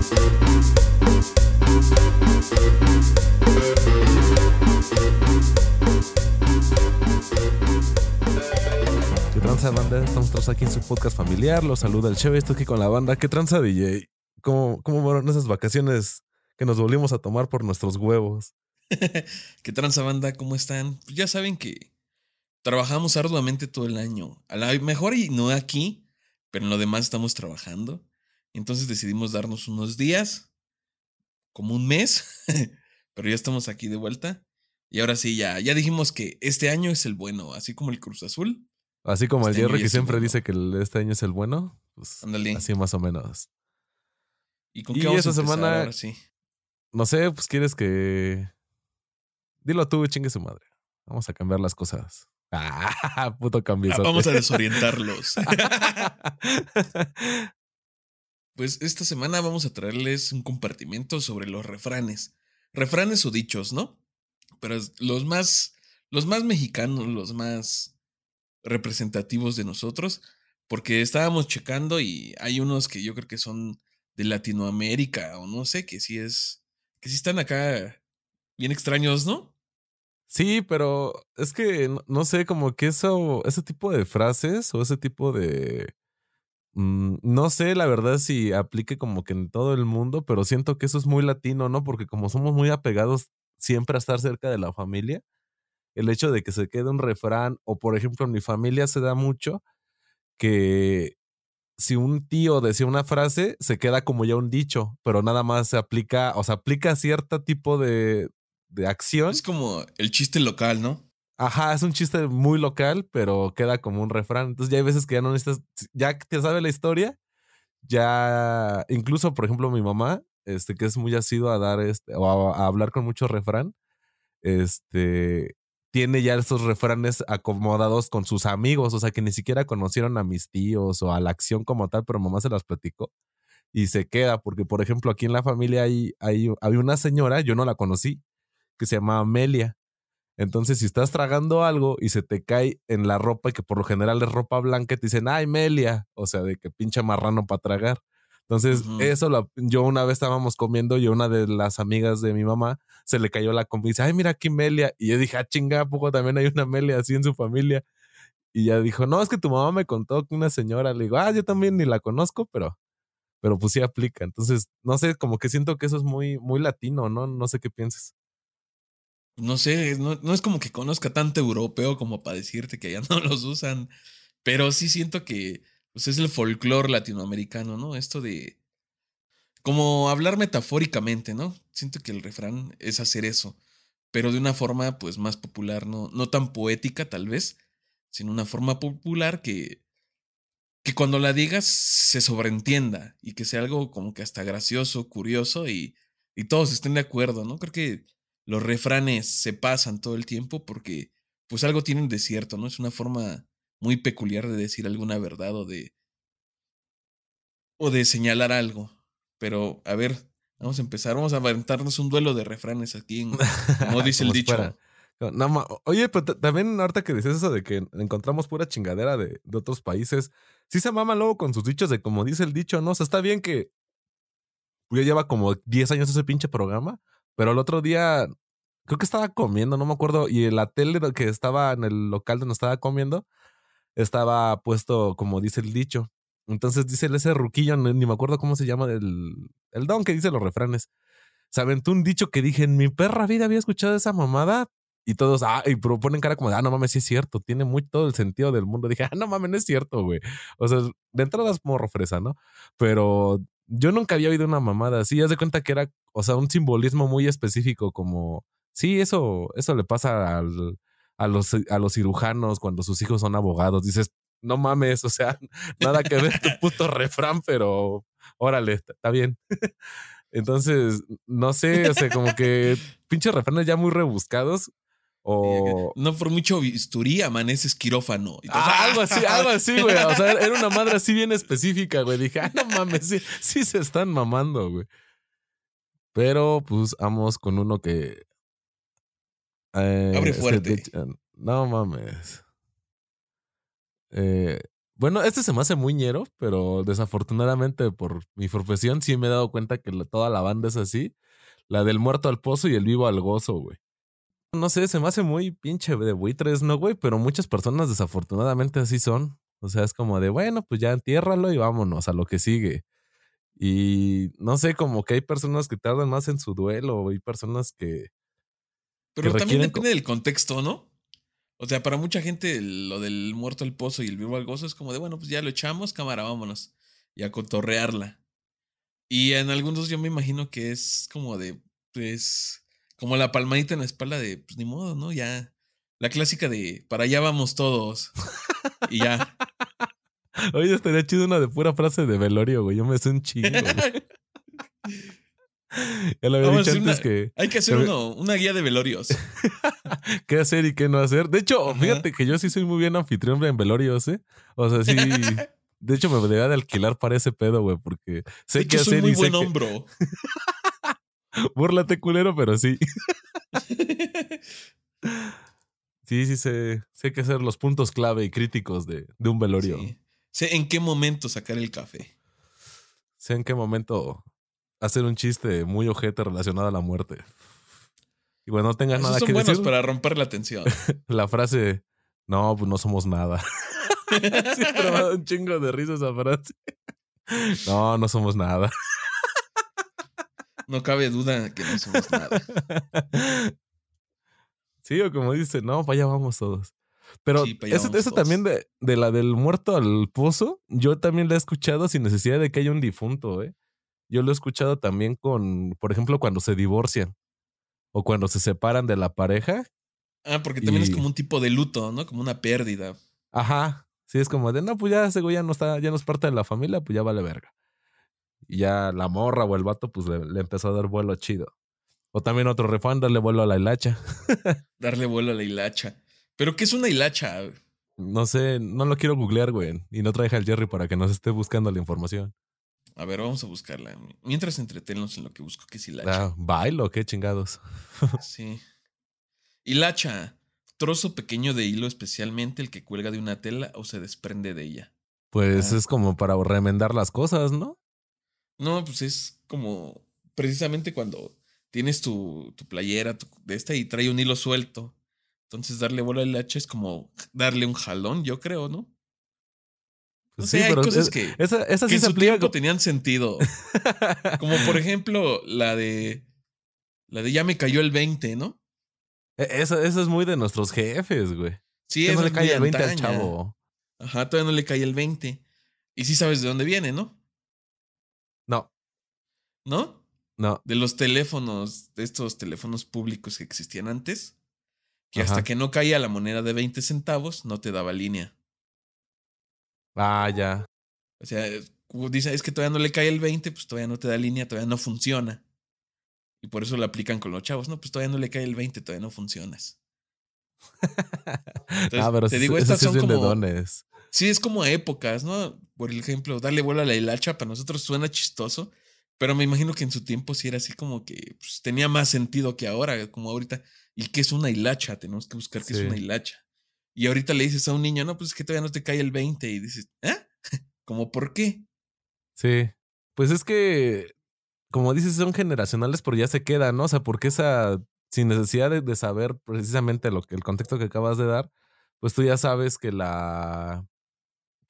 ¿Qué tranza, banda? Estamos todos aquí en su podcast familiar. Los saluda el Cheve. Estoy aquí con la banda. ¿Qué tranza, DJ? ¿Cómo, ¿Cómo fueron esas vacaciones que nos volvimos a tomar por nuestros huevos? ¿Qué tranza, banda? ¿Cómo están? Pues ya saben que trabajamos arduamente todo el año. A lo mejor y no aquí, pero en lo demás estamos trabajando. Entonces decidimos darnos unos días, como un mes, pero ya estamos aquí de vuelta. Y ahora sí, ya, ya dijimos que este año es el bueno, así como el Cruz Azul. Así como el Este Jerry ya que siempre bueno. dice que el- este año es el bueno. Pues así más o menos. ¿Y con Y qué vamos esta a semana- ahora sí? No sé, pues quieres que. Dilo tú, chingue su madre. Vamos a cambiar las cosas. Ah, puto cambio. Ah, vamos a desorientarlos. Pues esta semana vamos a traerles un compartimento sobre los refranes. Refranes o dichos, ¿no? Pero los más, los más mexicanos, los más representativos de nosotros, porque estábamos checando y hay unos que yo creo que son de Latinoamérica o no sé, que sí es, que sí están acá bien extraños, ¿no? Sí, pero es que no, no sé, como que eso, ese tipo de frases o ese tipo de. Mm, no sé, la verdad, si aplique como que en todo el mundo, pero siento que eso es muy latino, ¿no? Porque como somos muy apegados siempre a estar cerca de la familia, el hecho de que se quede un refrán, o por ejemplo, en mi familia se da mucho que si un tío decía una frase, se queda como ya un dicho, pero nada más se aplica, o sea, aplica cierto tipo de, de acción. Es como el chiste local, ¿no? Ajá, es un chiste muy local, pero queda como un refrán. Entonces ya hay veces que ya no necesitas, ya te sabe la historia, ya, incluso por ejemplo mi mamá, este, que es muy asiduo a dar, este, o a, a hablar con mucho refrán, este, tiene ya esos refranes acomodados con sus amigos, o sea, que ni siquiera conocieron a mis tíos o a la acción como tal, pero mamá se las platicó y se queda, porque por ejemplo aquí en la familia hay, hay, había una señora, yo no la conocí, que se llamaba Amelia. Entonces, si estás tragando algo y se te cae en la ropa, y que por lo general es ropa blanca, te dicen, ay, Melia, o sea, de que pinche marrano para tragar. Entonces, eso lo- yo una vez estábamos comiendo y una de las amigas de mi mamá se le cayó la comida y dice, ay, mira aquí Melia. Y yo dije, ah, chinga, ¿a poco también hay una Melia así en su familia? Y ya dijo, no, es que tu mamá me contó que una señora, le digo, ah, yo también ni la conozco, pero, pero pues sí aplica. Entonces, no sé, como que siento que eso es muy, muy latino, ¿no? No sé qué pienses. No sé, no, no es como que conozca tanto europeo como para decirte que allá no los usan, pero sí siento que pues, es el folclore latinoamericano, ¿no? Esto de como hablar metafóricamente, ¿no? Siento que el refrán es hacer eso, pero de una forma pues más popular, no, no tan poética tal vez, sino una forma popular que, que cuando la digas se sobreentienda y que sea algo como que hasta gracioso, curioso y, y todos estén de acuerdo, ¿no? Creo que los refranes se pasan todo el tiempo porque pues algo tienen de cierto, ¿no? Es una forma muy peculiar de decir alguna verdad o de o de señalar algo. Pero a ver, vamos a empezar, vamos a aventarnos un duelo de refranes aquí, en- como dice el dicho. fuera- No, ma- oye, pero ta- también ahorita que dices eso de que encontramos pura chingadera de, de otros países, sí se mama luego con sus dichos de como dice el dicho, ¿no? O sea, está bien que ya lleva como 10 años ese pinche programa, pero el otro día creo que estaba comiendo, no me acuerdo, y la tele que estaba en el local donde estaba comiendo, estaba puesto como dice el dicho. Entonces dice ese ruquillo, ni me acuerdo cómo se llama, el, el don que dice los refranes. Se aventó un dicho que dije, en mi perra vida había escuchado esa mamada. Y todos, ah, y pero ponen cara como ah, no mames, sí es cierto, tiene muy todo el sentido del mundo. Dije, ah, no mames, no es cierto, güey. O sea, de entrada es morro fresa, ¿no? Pero yo nunca había oído una mamada así. Haz de cuenta que era, o sea, un simbolismo muy específico, como, sí, eso, eso le pasa al, a, los, a los cirujanos cuando sus hijos son abogados. Dices, no mames, o sea, nada que ver tu puto refrán, pero órale, está bien. Entonces, no sé, o sea, como que pinches refranes ya muy rebuscados. O. No por mucho bisturí amaneces quirófano. Y Ah, algo así, algo así, güey. O sea, era una madre así bien específica, güey. Dije, ah, no mames, sí, sí se están mamando, güey. Pero, pues, vamos con uno que. eh, Abre que, fuerte. no mames. Eh, Bueno, este se me hace muy ñero, pero desafortunadamente por mi profesión sí me he dado cuenta que la- toda la banda es así. La del muerto al pozo y el vivo al gozo, güey. No sé, se me hace muy pinche de buitres, ¿no, güey? Pero muchas personas desafortunadamente así son. O sea, es como de, bueno, pues ya entiérralo y vámonos a lo que sigue. Y no sé, como que hay personas que tardan más en su duelo, hay personas que... Pero que también depende del contexto, ¿no? O sea, para mucha gente lo del muerto al pozo y el vivo al gozo es como de, bueno, pues ya lo echamos, cámara, vámonos. Y a cotorrearla. Y en algunos yo me imagino que es como de, pues, como la palmadita en la espalda de, pues ni modo, ¿no? Ya. La clásica de, para allá vamos todos. Y ya. Oye, estaría chido una de pura frase de velorio, güey. Yo me sé un chingo, güey. Ya lo había Vamos dicho antes una- que Hay que hacer uno, una guía de velorios. qué hacer y qué no hacer. De hecho, Ajá. fíjate que yo sí soy muy bien anfitrión en velorios, ¿eh? O sea, sí. De hecho, me debería de alquilar para ese pedo, güey, porque sé de qué hecho, soy hacer muy y sé buen que... hombro. Búrlate, culero, pero sí. Sí, sí, sé, sé qué hacer los puntos clave y críticos de, de un velorio. Sí. Sé en qué momento sacar el café. Sé en qué momento hacer un chiste muy ojete relacionado a la muerte. Y bueno, no tengas Esos nada son que buenos decir. para romper la tensión. La frase, no, pues no somos nada. Siempre me ha dado un chingo de risa esa frase. No, no somos nada. No cabe duda que no somos nada. Sí, o como dice, no, para allá vamos todos. Pero Sí, eso, eso también de, de la del muerto al pozo, yo también la he escuchado sin necesidad de que haya un difunto, ¿eh? Yo lo he escuchado también con, por ejemplo, cuando se divorcian o cuando se separan de la pareja. Ah, porque también es como un tipo de luto, ¿no? Como una pérdida. Ajá. Sí, es como de, no, pues ya ese güey ya no está, ya no es parte de la familia, pues ya vale verga. Y ya la morra o el vato, pues le, le empezó a dar vuelo chido. O también otro refán, darle vuelo a la hilacha. Darle vuelo a la hilacha. ¿Pero qué es una hilacha? No sé, no lo quiero googlear, güey. Y no traje al Jerry para que nos esté buscando la información. A ver, vamos a buscarla. Mientras entretenlos en lo que busco, ¿qué es hilacha? Ah, bailo, qué chingados. Sí. Hilacha. Trozo pequeño de hilo, especialmente el que cuelga de una tela o se desprende de ella. Pues Ah. es como para remendar las cosas, ¿no? No, pues es como precisamente cuando tienes tu, tu playera tu- de esta y trae un hilo suelto. Entonces darle bola al hacha es como darle un jalón, yo creo, ¿no? Pues No sé, hay cosas que- Esa, esa que sí en su tiempo tenían sentido. Como por ejemplo la de la de ya me cayó el 20, ¿no? E- Esa, esa es muy de nuestros jefes, güey. Sí, que no le cae el 20 al chavo. Ajá, todavía no le cae el 20. Y sí sabes de dónde viene, ¿no? No, ¿No? no. De los teléfonos, de estos teléfonos públicos que existían antes, que Ajá. hasta que no caía la moneda de 20 centavos, no te daba línea. Ah, ya. O sea, como dice, es que todavía no le cae el 20, pues todavía no te da línea, todavía no funciona. Y por eso lo aplican con los chavos. No, pues todavía no le cae el 20, todavía no funcionas. Entonces, ah, pero te digo, estas sí es son de como. dones. Sí, es como épocas, ¿no? Por ejemplo, darle vuelo a la hilacha para nosotros suena chistoso, pero me imagino que en su tiempo sí era así como que pues, tenía más sentido que ahora, como ahorita. ¿Y qué es una hilacha? Tenemos que buscar qué Sí. es una hilacha. Y ahorita le dices a un niño, no, pues es que todavía no te cae el 20 y dices, ¿eh? ¿Cómo por qué? Sí. Pues es que, como dices, son generacionales, pero ya se quedan, ¿no? O sea, porque esa, sin necesidad de, de saber precisamente lo que, el contexto que acabas de dar, pues tú ya sabes que la.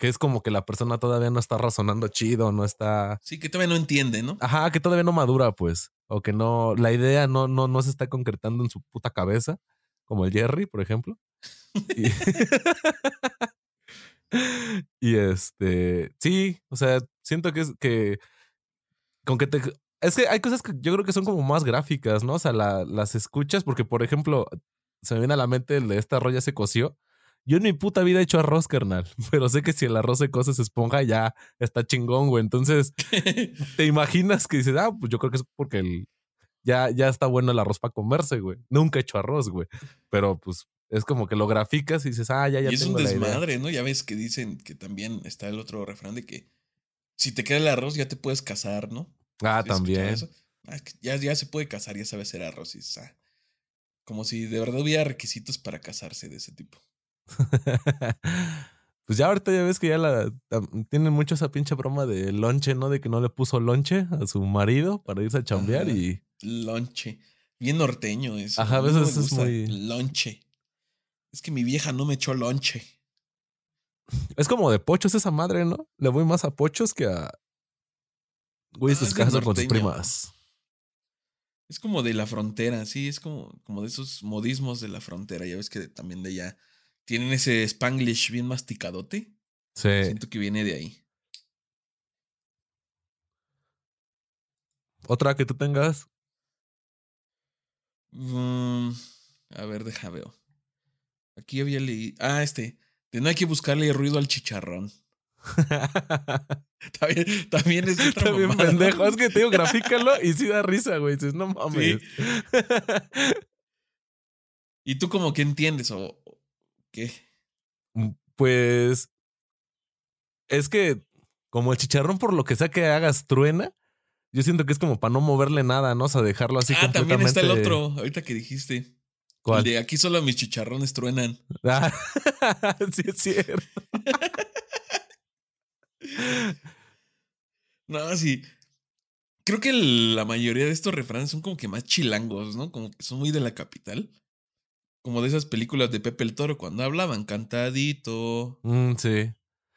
Que es como que la persona todavía no está razonando chido, no está. Sí, que todavía no entiende, ¿no? Ajá, que todavía no madura, pues. O que no. La idea no, no, no se está concretando en su puta cabeza. Como el Jerry, por ejemplo. Y, y este. Sí, o sea, siento que es que. Con que te. Es que hay cosas que yo creo que son como más gráficas, ¿no? O sea, la- las escuchas, porque, por ejemplo, se me viene a la mente el de esta arroz ya se coció. Yo en mi puta vida he hecho arroz, carnal. Pero sé que si el arroz se cose, se esponja, ya está chingón, güey. Entonces, te imaginas que dices, ah, pues yo creo que es porque el, ya, ya está bueno el arroz para comerse, güey. Nunca he hecho arroz, güey. Pero pues es como que lo graficas y dices, ah, ya, ya y es tengo un la idea. desmadre, ¿no? Ya ves que dicen que también está el otro refrán de que si te queda el arroz ya te puedes casar, ¿no? Ah, ¿Has escuchado también. Ah, ya, ya se puede casar, ya sabe hacer arroz. Y ah, como si de verdad hubiera requisitos para casarse de ese tipo. Pues ya ahorita ya ves que ya la tienen mucho esa pinche broma de lonche, ¿no? De que no le puso lonche a su marido para irse a chambear Ajá. y. Lonche. Bien norteño eso. Ajá, a no veces es muy- Lonche. Es que mi vieja no me echó lonche. Es como de pochos esa madre, ¿no? Le voy más a pochos que a. Güeyes Ah, de casan con sus norteño. primas. Es como de la frontera, sí, es como, como de esos modismos de la frontera. Ya ves que también de allá tienen ese spanglish bien masticadote. Sí. Siento que viene de ahí. Otra que tú tengas. Mm, a ver, deja veo. Aquí había leído. Ah, este. De no hay que buscarle ruido al chicharrón. También, también es otra mamada. pendejo. Es que te digo, grafícalo y sí da risa, güey. Dices, no mames. ¿Y tú como que entiendes o qué? Pues. Es que, como el chicharrón, por lo que sea que hagas, truena. Yo siento que es como para no moverle nada, ¿no? O sea, dejarlo así ah, también está el otro, ahorita que dijiste. ¿Cuál? El de aquí solo mis chicharrones truenan. Ah, sí, es cierto. No, sí. Creo que la mayoría de estos refranes son como que más chilangos, ¿no? Como que son muy de la capital. Como de esas películas de Pepe el Toro cuando hablaban cantadito. Mm, sí.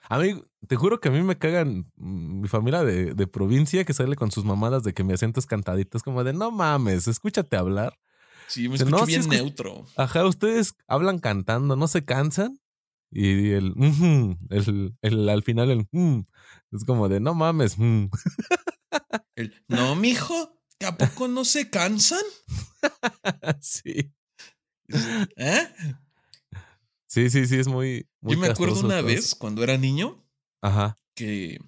A mí, te juro que a mí me cagan mm, mi familia de, de provincia que sale con sus mamadas de que mi acento es cantadito. Es como de, no mames, escúchate hablar. Sí, me escucho no, bien escuch- neutro. Ajá, ustedes hablan cantando, no se cansan. Y el, el, el al final el mm, es como de no mames. mm". El, no, mijo, ¿que a poco no se cansan? sí. ¿Eh? Sí, sí, sí, es muy. muy Yo me acuerdo una todo. vez cuando era niño Ajá. que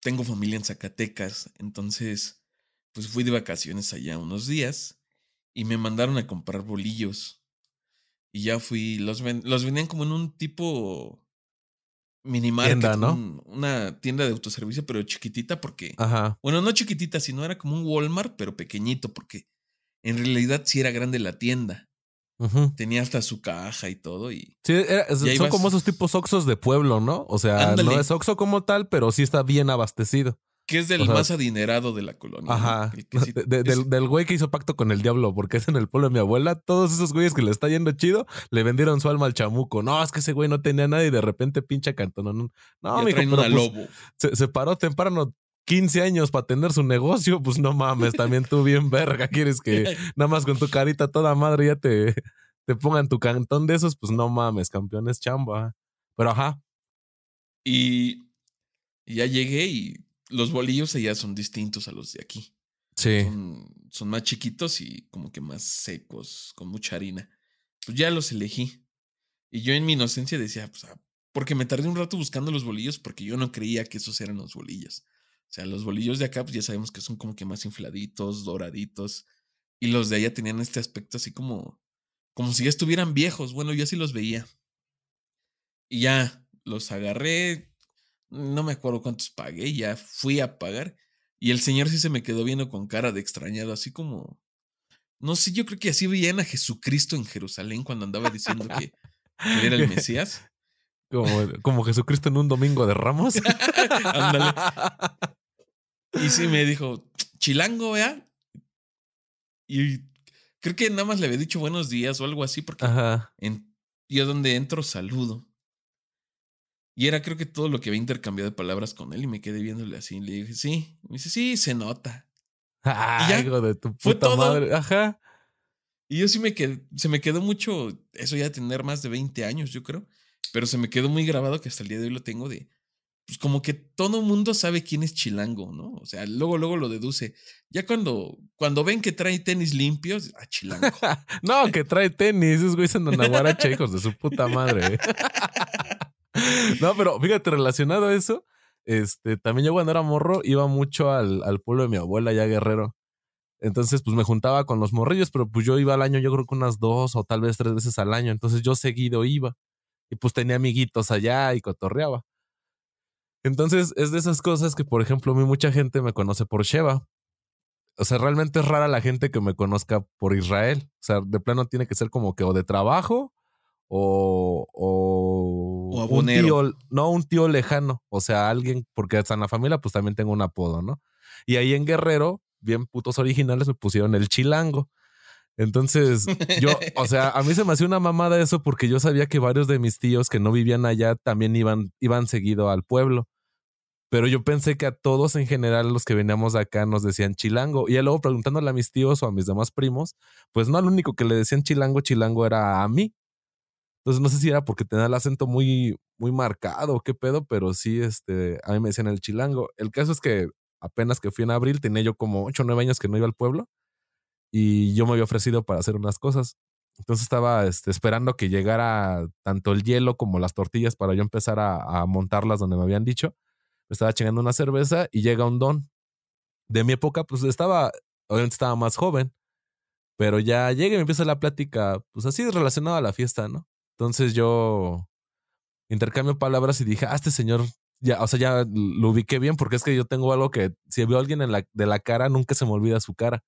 tengo familia en Zacatecas, entonces pues fui de vacaciones allá unos días y me mandaron a comprar bolillos. Y ya fui, los, ven- los vendían como en un tipo mini market, Tienda, ¿no? un- una tienda de autoservicio, pero chiquitita porque, Ajá. bueno, no chiquitita, sino era como un Walmart, pero pequeñito, porque en realidad sí era grande la tienda. Tenía hasta su caja y todo y Sí, era- Y son vas. como esos tipos oxos de pueblo, ¿no? O sea, Ándale. no es oxo como tal, pero sí está bien abastecido. que es del O sea, más adinerado de la colonia. Ajá. Sí- De- es- del, del güey que hizo pacto con el diablo, porque es en el pueblo de mi abuela. Todos esos güeyes que le está yendo chido, le vendieron su alma al chamuco. No, es que ese güey no tenía nada y de repente pincha cantón. No, no mijo, pero pues, lobo. se, se paró temprano 15 años para tener su negocio. Pues no mames, también tú bien verga. ¿Quieres que nada más con tu carita toda madre ya te, te pongan tu cantón de esos? Pues no mames, campeón es chamba. Pero ajá. Y, y ya llegué y los bolillos allá son distintos a los de aquí. Sí. Son, son más chiquitos y como que más secos, con mucha harina. Pues ya los elegí. Y yo en mi inocencia decía, pues, ah, porque me tardé un rato buscando los bolillos porque yo no creía que esos eran los bolillos. O sea, los bolillos de acá, pues ya sabemos que son como que más infladitos, doraditos. Y los de allá tenían este aspecto así como, como si ya estuvieran viejos. Bueno, yo así los veía. Y ya los agarré. No me acuerdo cuántos pagué. Ya fui a pagar. Y el señor sí se me quedó viendo con cara de extrañado, así como. No sé, yo creo que así veían a Jesucristo en Jerusalén cuando andaba diciendo que, era el Mesías. Como, como Jesucristo en un domingo de ramos. Ándale. Y sí me dijo, chilango, vea. Y creo que nada más le había dicho buenos días o algo así, porque Ajá. en, yo donde entro saludo. Y era creo que todo lo que había intercambiado de palabras con él y me quedé viéndole así. Y le dije, sí. Me dice, sí, se nota. Ay, ya. hijo de tu puta todo. madre. Ajá. Y yo sí me quedé, se me quedó mucho, eso ya de tener más de 20 años, yo creo. Pero se me quedó muy grabado que hasta el día de hoy lo tengo de, pues como que todo mundo sabe quién es chilango, ¿no? O sea, luego, luego lo deduce. Ya cuando, cuando ven que trae tenis limpios, ah, chilango. No, que trae tenis. Esos güeyes andan a hijos de su puta madre. No, pero fíjate, relacionado a eso, este, también yo cuando era morro iba mucho al, al pueblo de mi abuela, ya guerrero. Entonces, pues me juntaba con los morrillos, pero pues yo iba al año, yo creo que unas dos o tal vez tres veces al año. Entonces yo seguido iba. Y pues tenía amiguitos allá y cotorreaba. Entonces, es de esas cosas que, por ejemplo, a mí mucha gente me conoce por Sheva. O sea, realmente es rara la gente que me conozca por Israel. O sea, de plano tiene que ser como que o de trabajo o, un tío, no un tío lejano, o sea, alguien, porque hasta en la familia pues también tengo un apodo, ¿no? Y ahí en Guerrero, bien putos originales, me pusieron el chilango. Entonces, yo, o sea, a mí se me hacía una mamada eso porque yo sabía que varios de mis tíos que no vivían allá también iban, iban seguido al pueblo. Pero yo pensé que a todos en general, los que veníamos acá, nos decían chilango. Y luego preguntándole a mis tíos o a mis demás primos, pues no, al único que le decían chilango, chilango era a mí. Entonces no sé si era porque tenía el acento muy, muy marcado o qué pedo, pero sí, este, a mí me decían el chilango. El caso es que apenas que fui en abril, tenía yo como 8 o 9 años que no iba al pueblo y yo me había ofrecido para hacer unas cosas. Entonces estaba este, esperando que llegara tanto el hielo como las tortillas para yo empezar a montarlas donde me habían dicho estaba chingando una cerveza y llega un don. De mi época, pues estaba, obviamente estaba más joven, pero ya llega y me empieza la plática, pues así relacionada a la fiesta, ¿no? Entonces yo intercambio palabras y dije, ah, este señor, ya, o sea, ya lo ubiqué bien porque es que yo tengo algo que si veo a alguien en la, de la cara, nunca se me olvida su cara.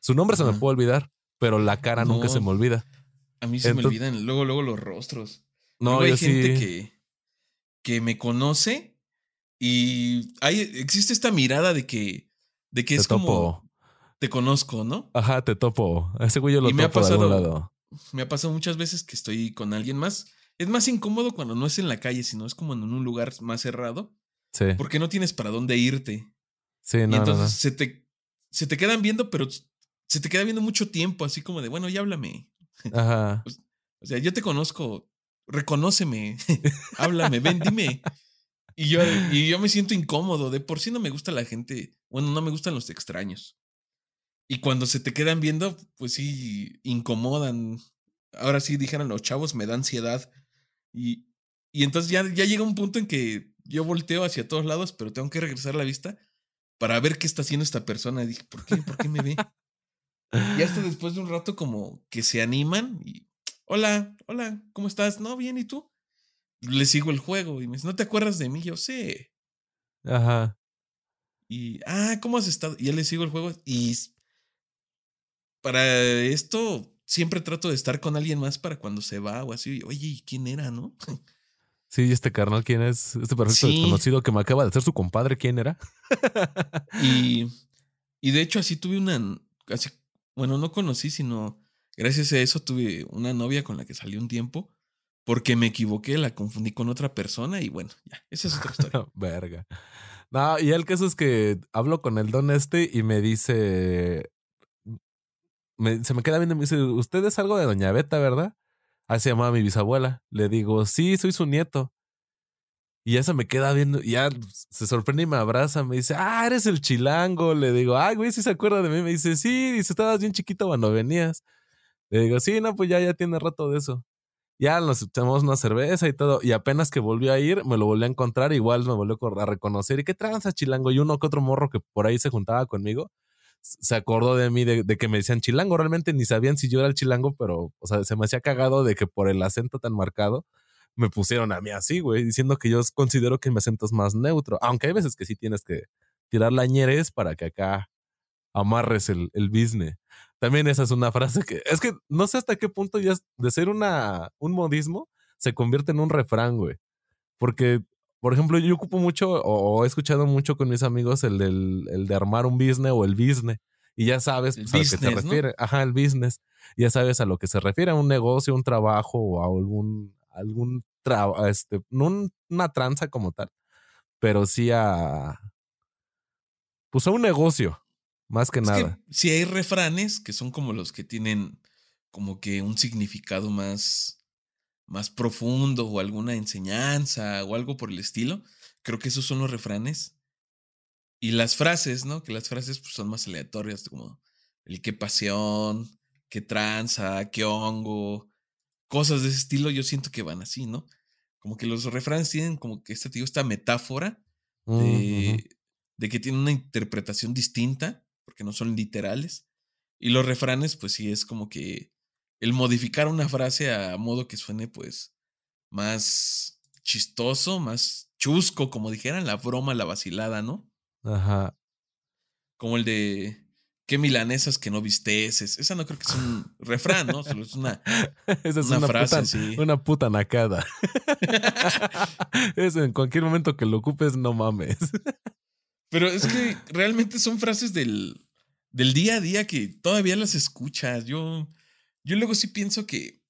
Su nombre se me puede olvidar, pero la cara nunca se me olvida. A mí se me olvidan luego, luego los rostros. No, hay gente que, que me conoce y hay, existe esta mirada de que, de que es como te conozco, ¿no? Ajá, te topo. Ese güey yo lo y me ha pasado, lado. Me ha pasado muchas veces que estoy con alguien más. Es más incómodo cuando no es en la calle, sino es como en un lugar más cerrado. Sí. Porque no tienes para dónde irte. Sí, no. Y entonces Se, te, se te quedan viendo, pero se te queda viendo mucho tiempo, así como de, bueno, ya háblame. Ajá. o sea, yo te conozco, reconóceme, háblame, ven, dime. Y yo, y yo me siento incómodo. De por sí no me gusta la gente. Bueno, no me gustan los extraños. Y cuando se te quedan viendo, pues sí, incomodan. Ahora sí, dijeron los chavos, me da ansiedad. Y, y entonces ya, ya llega un punto en que yo volteo hacia todos lados, pero tengo que regresar la vista para ver qué está haciendo esta persona. Y dije, ¿por qué? ¿Por qué me ve? y hasta después de un rato como que se animan y, hola, hola, ¿cómo estás? No, bien, ¿y tú? Le sigo el juego y me dice, ¿no te acuerdas de mí? Yo sé. Ajá. Y, ah, ¿cómo has estado? Y ya le sigo el juego y para esto siempre trato de estar con alguien más para cuando se va o así. Oye, quién era, no? Sí, este carnal, ¿quién es? Este perfecto desconocido que me acaba de hacer su compadre, ¿quién era? y, y de hecho así tuve una, así, bueno, no conocí, sino gracias a eso tuve una novia con la que salí un tiempo porque me equivoqué, la confundí con otra persona y bueno, ya, esa es otra historia. Verga. No, y el caso es que hablo con el don este y me dice, se me queda viendo y me dice, usted es algo de Doña Beta, ¿verdad? Así se llamaba mi bisabuela. Le digo, sí, soy su nieto. Y ya se me queda viendo, ya se sorprende y me abraza, me dice, ah, eres el chilango. Le digo, ay, güey, si se acuerda de mí. Me dice, sí, dice, estabas bien chiquito cuando venías. Le digo, sí, no, pues ya, ya tiene rato de eso. Ya nos echamos una cerveza y todo. Y apenas que volvió a ir, me lo volví a encontrar. Igual me volvió a reconocer. ¿Y qué tranza, chilango? Y uno que otro morro que por ahí se juntaba conmigo se acordó de mí de, que me decían chilango. Realmente ni sabían si yo era el chilango, pero, o sea, se me hacía cagado de que por el acento tan marcado me pusieron a mí así, güey, diciendo que yo considero que mi acento es más neutro. Aunque hay veces que sí tienes que tirar la ñeres para que acá amarres el, el business. También esa es una frase que es que no sé hasta qué punto ya de ser una, un modismo se convierte en un refrán, güey. Porque, por ejemplo, yo ocupo mucho o, he escuchado mucho con mis amigos el, del, el de armar un business o el business. Y ya sabes pues, a lo que se refiere. Ajá, el business. Ya sabes a lo que se refiere, a un negocio, un trabajo o a algún, algún trabajo, este, no una tranza como tal, pero sí a, pues a un negocio. Más que nada. si hay refranes que son como los que tienen como que un significado más, más profundo o alguna enseñanza o algo por el estilo, creo que esos son los refranes. Y las frases, ¿no? Que las frases pues, son más aleatorias, como el qué pasión, qué tranza, qué hongo, cosas de ese estilo, yo siento que van así, ¿no? Como que los refranes tienen como que este, tío, esta metáfora de, de que tienen una interpretación distinta porque no son literales. Y los refranes, pues sí, es como que el modificar una frase a modo que suene, pues, más chistoso, más chusco, como dijeran, la broma, la vacilada, ¿no? Ajá. Como el de, qué milanesas que no visteces. Esa no creo que es un refrán, ¿no? Solo es una, Esa es una una, frase, puta, sí. una puta nacada. Eso en cualquier momento que lo ocupes, no mames. Pero es que realmente son frases del, del día a día que todavía las escuchas. Yo, yo luego sí pienso que,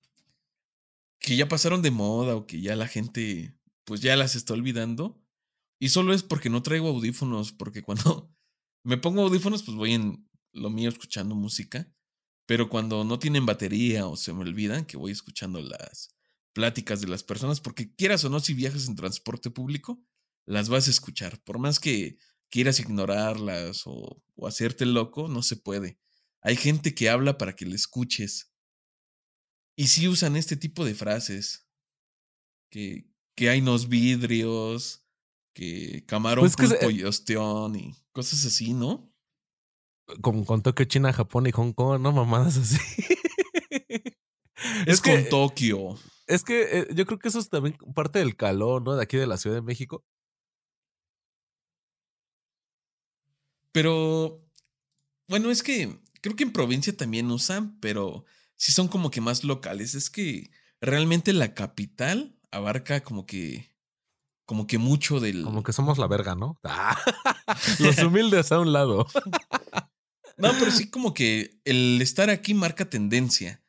que ya pasaron de moda o que ya la gente pues ya las está olvidando. Y solo es porque no traigo audífonos, porque cuando me pongo audífonos pues voy en lo mío escuchando música. Pero cuando no tienen batería o se me olvidan que voy escuchando las pláticas de las personas, porque quieras o no, si viajas en transporte público, las vas a escuchar. Por más que quieras ignorarlas o, o hacerte loco, no se puede. Hay gente que habla para que le escuches. Y sí usan este tipo de frases. Que, que hay unos vidrios, que camarón, Pues que se- pulpo y ostión y cosas así, ¿no? Con, con Tokio, China, Japón y Hong Kong, no mamadas así. Es, que, con Tokio. Es que eh, yo creo que eso es también parte del calor, ¿no? De aquí de la Ciudad de México. Pero, bueno, es que creo que en provincia también usan, pero sí son como que más locales. Es que realmente la capital abarca como que, como que mucho del... Como que somos la verga, ¿no? Ah, Los humildes a un lado. No, pero sí como que el estar aquí marca tendencia.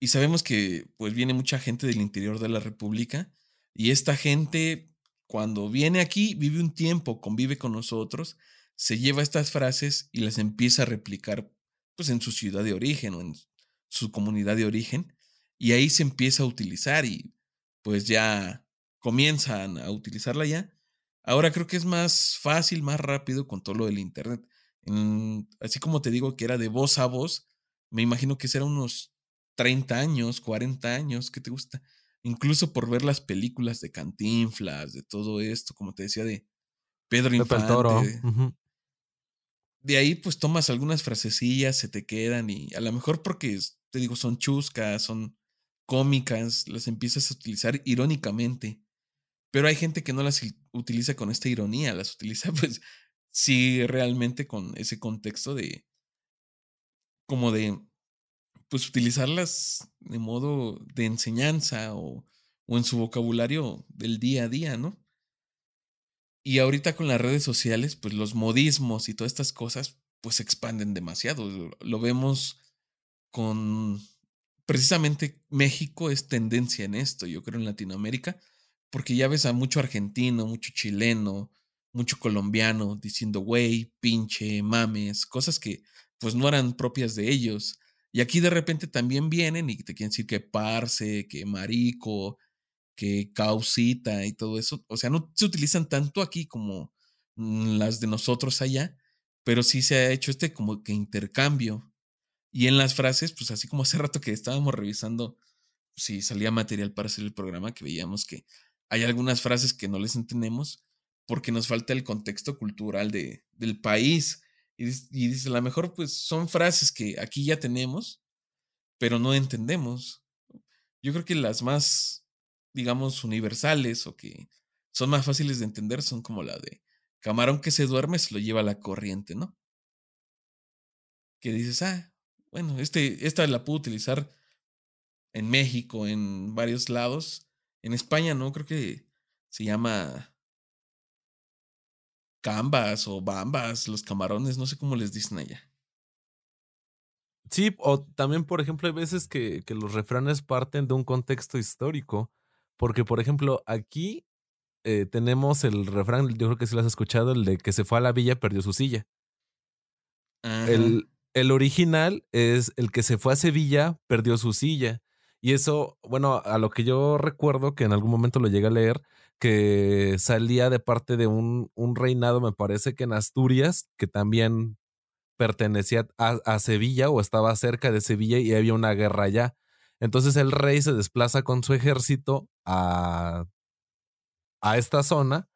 Y sabemos que pues viene mucha gente del interior de la República y esta gente cuando viene aquí vive un tiempo, convive con nosotros, se lleva estas frases y las empieza a replicar pues en su ciudad de origen o en su comunidad de origen y ahí se empieza a utilizar y pues ya comienzan a utilizarla ya. Ahora creo que es más fácil, más rápido con todo lo del internet. En- así como te digo que era de voz a voz, me imagino que será unos 30 años, 40 años, ¿qué te gusta? Incluso por ver las películas de Cantinflas, de todo esto, como te decía, de Pedro Pepe el Infante. De ahí pues tomas algunas frasecillas, se te quedan y a lo mejor porque, te digo, son chuscas, son cómicas, las empiezas a utilizar irónicamente. Pero hay gente que no las il- utiliza con esta ironía, las utiliza pues sí realmente con ese contexto de como de pues utilizarlas de modo de enseñanza o, o en su vocabulario del día a día, ¿no? Y ahorita con las redes sociales, pues los modismos y todas estas cosas, pues se expanden demasiado. Lo- vemos con precisamente México es tendencia en esto, yo creo en Latinoamérica, porque ya ves a mucho argentino, mucho chileno, mucho colombiano diciendo güey, pinche, mames, cosas que pues no eran propias de ellos. Y aquí de repente también vienen y te quieren decir que parce, que marico, que causita y todo eso. O sea, no se utilizan tanto aquí como mm, las de nosotros allá, pero sí se ha hecho este como que intercambio. Y en las frases, pues así como hace rato que estábamos revisando si salía material para hacer el programa, que veíamos que hay algunas frases que no les entendemos porque nos falta el contexto cultural de, del país. Y, y dice, a lo mejor pues son frases que aquí ya tenemos, pero no entendemos. Yo creo que las más, digamos, universales o que son más fáciles de entender son como la de camarón que se duerme se lo lleva la corriente, ¿no? Que dices, ah, bueno, este, esta la puedo utilizar en México, en varios lados. En España, ¿no? Creo que se llama cambas o bambas, los camarones, no sé cómo les dicen allá. Sí, o también, por ejemplo, hay veces que, que los refranes parten de un contexto histórico. Porque, por ejemplo, aquí eh, tenemos el refrán, yo creo que sí lo has escuchado, el de que se fue a la villa, perdió su silla. El, el original es el que se fue a Sevilla, perdió su silla. Y eso, bueno, a lo que yo recuerdo que en algún momento lo llegué a leer, que salía de parte de un, un reinado, me parece que en Asturias, que también pertenecía a, a Sevilla o estaba cerca de Sevilla y había una guerra allá. Entonces el rey se desplaza con su ejército a, a esta zona,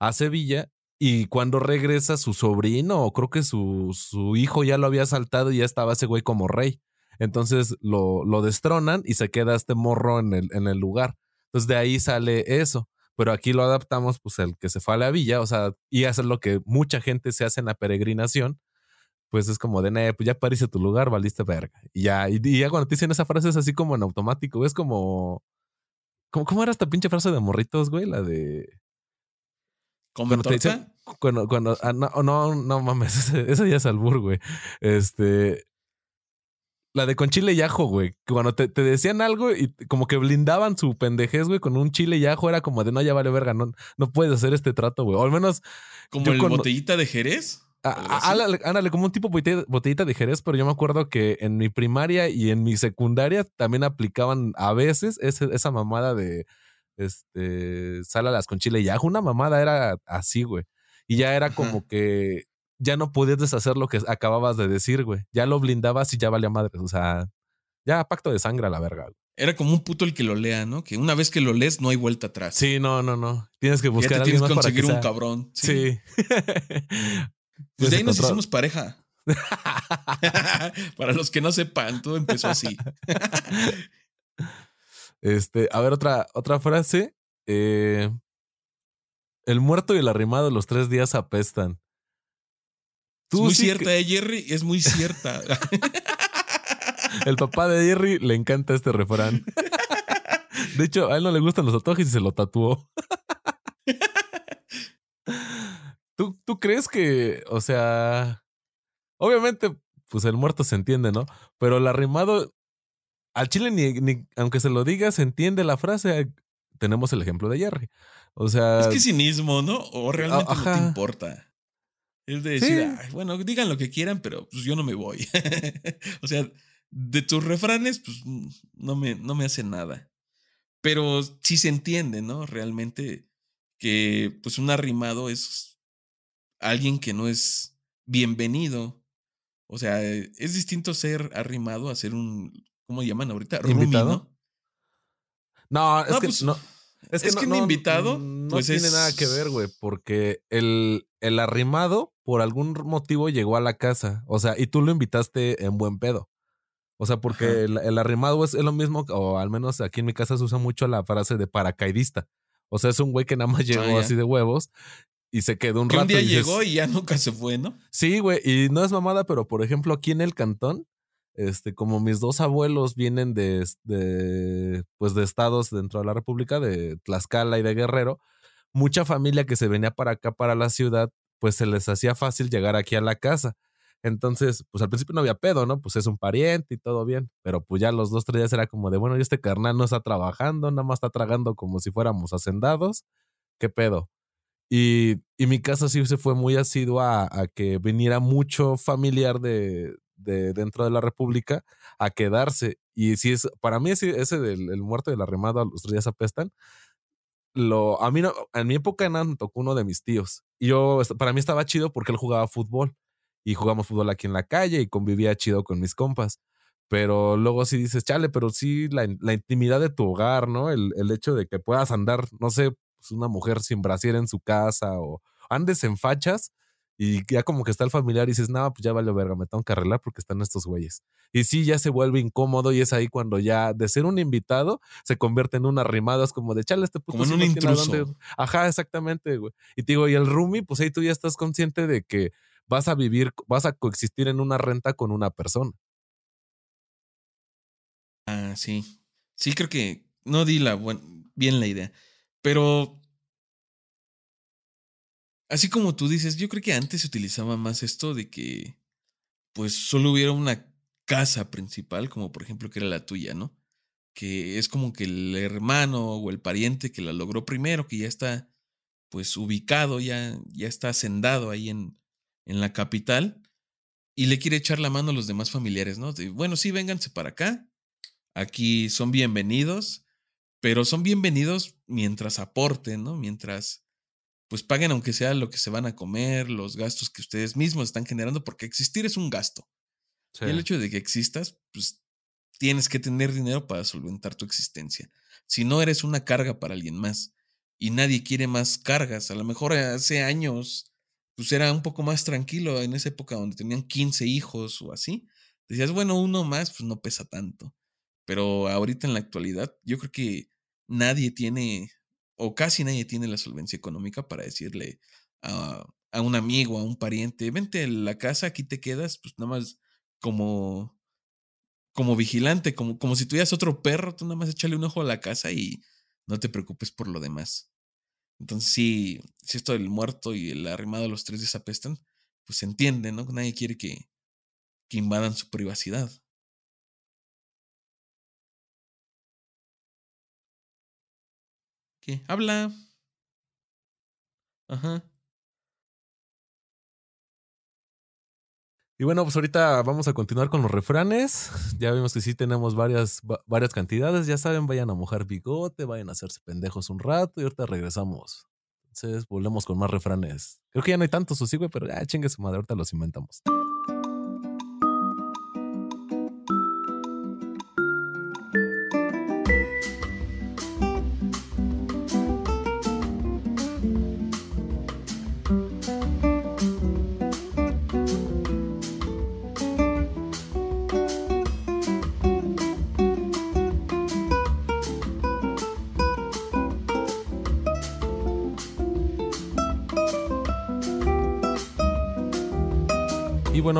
a Sevilla, y cuando regresa su sobrino, o creo que su, su hijo ya lo había saltado y ya estaba ese güey como rey. Entonces lo, lo destronan y se queda este morro en el, en el lugar. Entonces de ahí sale eso. Pero aquí lo adaptamos, pues el que se fue a la villa, o sea, y hacer lo que mucha gente se hace en la peregrinación, pues es como de, "Nee, pues ya parece tu lugar, valiste verga. Y ya, y ya cuando te dicen esa frase es así como en automático, es como, ¿cómo era esta pinche frase de morritos, güey? La de ¿Come cuando te dicen, cuando, cuando, ah, no, no, no mames, ese, ese ya es albur, güey. Este, la de con chile y ajo, güey. Cuando te, te decían algo y como que blindaban su pendejez, güey, con un chile y ajo, era como de no, ya vale verga, no, no puedes hacer este trato, güey. O al menos ¿Como el botellita de Jerez? Ah, ¿Algo ah, ándale, como un tipo botellita de Jerez, pero yo me acuerdo que en mi primaria y en mi secundaria también aplicaban a veces ese- esa mamada de este sálalas con chile y ajo. Una mamada era así, güey. Y ya era Ajá. como que ya no podías deshacer lo que acababas de decir, güey. Ya lo blindabas y ya valía madres. O sea, ya pacto de sangre a la verga. güey. Era como un puto el que lo lea, ¿no? Que una vez que lo lees no hay vuelta atrás. Sí, no, no, no. Tienes que Ya buscar te a alguien tienes que más para que conseguir un sea- cabrón. Sí. Sí. Pues de ahí nos que hicimos pareja. Para los que no sepan, todo empezó así. Este, a ver, otra, otra frase. Eh, el muerto y el arrimado los tres días apestan. Es muy sí cierta, ¿eh, Jerry? Es muy cierta. que- el papá de Jerry le encanta este refrán. De hecho, a él no le gustan los tatuajes y se lo tatuó. ¿Tú, ¿Tú crees que, o sea, obviamente, pues el muerto se entiende, ¿no? Pero el arrimado, al chile, ni, ni aunque se lo diga, se entiende la frase. Tenemos el ejemplo de Jerry. O sea, es que cinismo, ¿no? O realmente no te ajá. importa. Es de decir, Sí. "Ay, bueno, digan lo que quieran, pero pues yo no me voy. o sea, de tus refranes, pues no me, no me hace nada. Pero sí se entiende, ¿no? Realmente que pues un arrimado es alguien que no es bienvenido. O sea, es distinto ser arrimado a ser un, ¿cómo llaman ahorita? ¿Invitado? ¿no? no, es No, que pues, no. Es que, es no- que un no- invitado, no pues, tiene es- nada que ver, güey, porque el, el arrimado por algún motivo llegó a la casa, o sea, y tú lo invitaste en buen pedo. O sea, porque el, el arrimado es, es lo mismo, o al menos aquí en mi casa se usa mucho la frase de paracaidista. O sea, es un güey que nada más llegó Ah, ya. así de huevos y se quedó un Que rato. un día y dices, llegó y ya nunca se fue, ¿no? Sí, güey, y no es mamada, pero por ejemplo, aquí en el cantón, este, como mis dos abuelos vienen de, de, pues de estados dentro de la República, de Tlaxcala y de Guerrero, mucha familia que se venía para acá, para la ciudad, pues se les hacía fácil llegar aquí a la casa. Entonces, pues al principio no había pedo, ¿no? Pues es un pariente y todo bien, pero pues ya los dos, tres días era como de, bueno, y este carnal no está trabajando, nada más está tragando como si fuéramos hacendados, ¿qué pedo? Y, y mi casa sí se fue muy asidua a, a que viniera mucho familiar de, de dentro de la República a quedarse. Y si es, para mí ese, ese del el muerto de la remada, los días apestan, lo, a mí no, en mi época nada, me tocó uno de mis tíos. Y yo, para mí estaba chido porque él jugaba fútbol y jugamos fútbol aquí en la calle y convivía chido con mis compas. Pero luego sí dices, chale, pero sí la, la intimidad de tu hogar, ¿no? El, el hecho de que puedas andar, no sé, pues una mujer sin brasier en su casa o andes en fachas y ya como que está el familiar y dices, no, pues ya vale verga, me tengo que arreglar porque están estos güeyes. Y sí, ya se vuelve incómodo y es ahí cuando ya de ser un invitado se convierte en un arrimado, es como de chale este puto Como en un intruso. dónde". Ajá, exactamente, güey. Y te digo, y el roomie, pues ahí tú ya estás consciente de que vas a vivir, vas a coexistir en una renta con una persona. Ah, sí. Sí, creo que no di la buen- bien la idea. Pero. Así como tú dices, yo creo que antes se utilizaba más esto de que. Pues solo hubiera una casa principal, como por ejemplo que era la tuya, ¿no? Que es como que el hermano o el pariente que la logró primero, que ya está pues ubicado, ya, ya está hacendado ahí en, en la capital y le quiere echar la mano a los demás familiares, ¿no? Bueno, sí, vénganse para acá, aquí son bienvenidos, pero son bienvenidos mientras aporten, ¿no? Mientras pues paguen aunque sea lo que se van a comer, los gastos que ustedes mismos están generando, porque existir es un gasto. Y el hecho de que existas, pues tienes que tener dinero para solventar tu existencia. Si no eres una carga para alguien más y nadie quiere más cargas, a lo mejor hace años, pues era un poco más tranquilo en esa época donde tenían 15 hijos o así. Decías, bueno, uno más, pues no pesa tanto. Pero ahorita en la actualidad, yo creo que nadie tiene, o casi nadie tiene la solvencia económica para decirle a, a un amigo, a un pariente, vente a la casa, aquí te quedas, pues nada más como, como vigilante, como, como si tuvieras otro perro, tú nada más échale un ojo a la casa y no te preocupes por lo demás. Entonces, sí, si esto del muerto y el arrimado los tres desapestan, pues se entiende, ¿no? Nadie quiere que invadan su privacidad. Habla. Ajá. Y bueno, pues ahorita vamos a continuar con los refranes. Ya vimos que sí tenemos varias, varias cantidades. Ya saben, vayan a mojar bigote, vayan a hacerse pendejos un rato y ahorita regresamos. Entonces volvemos con más refranes. Creo que ya no hay tantos, o sí, pero ya chingue su madre, ahorita los inventamos.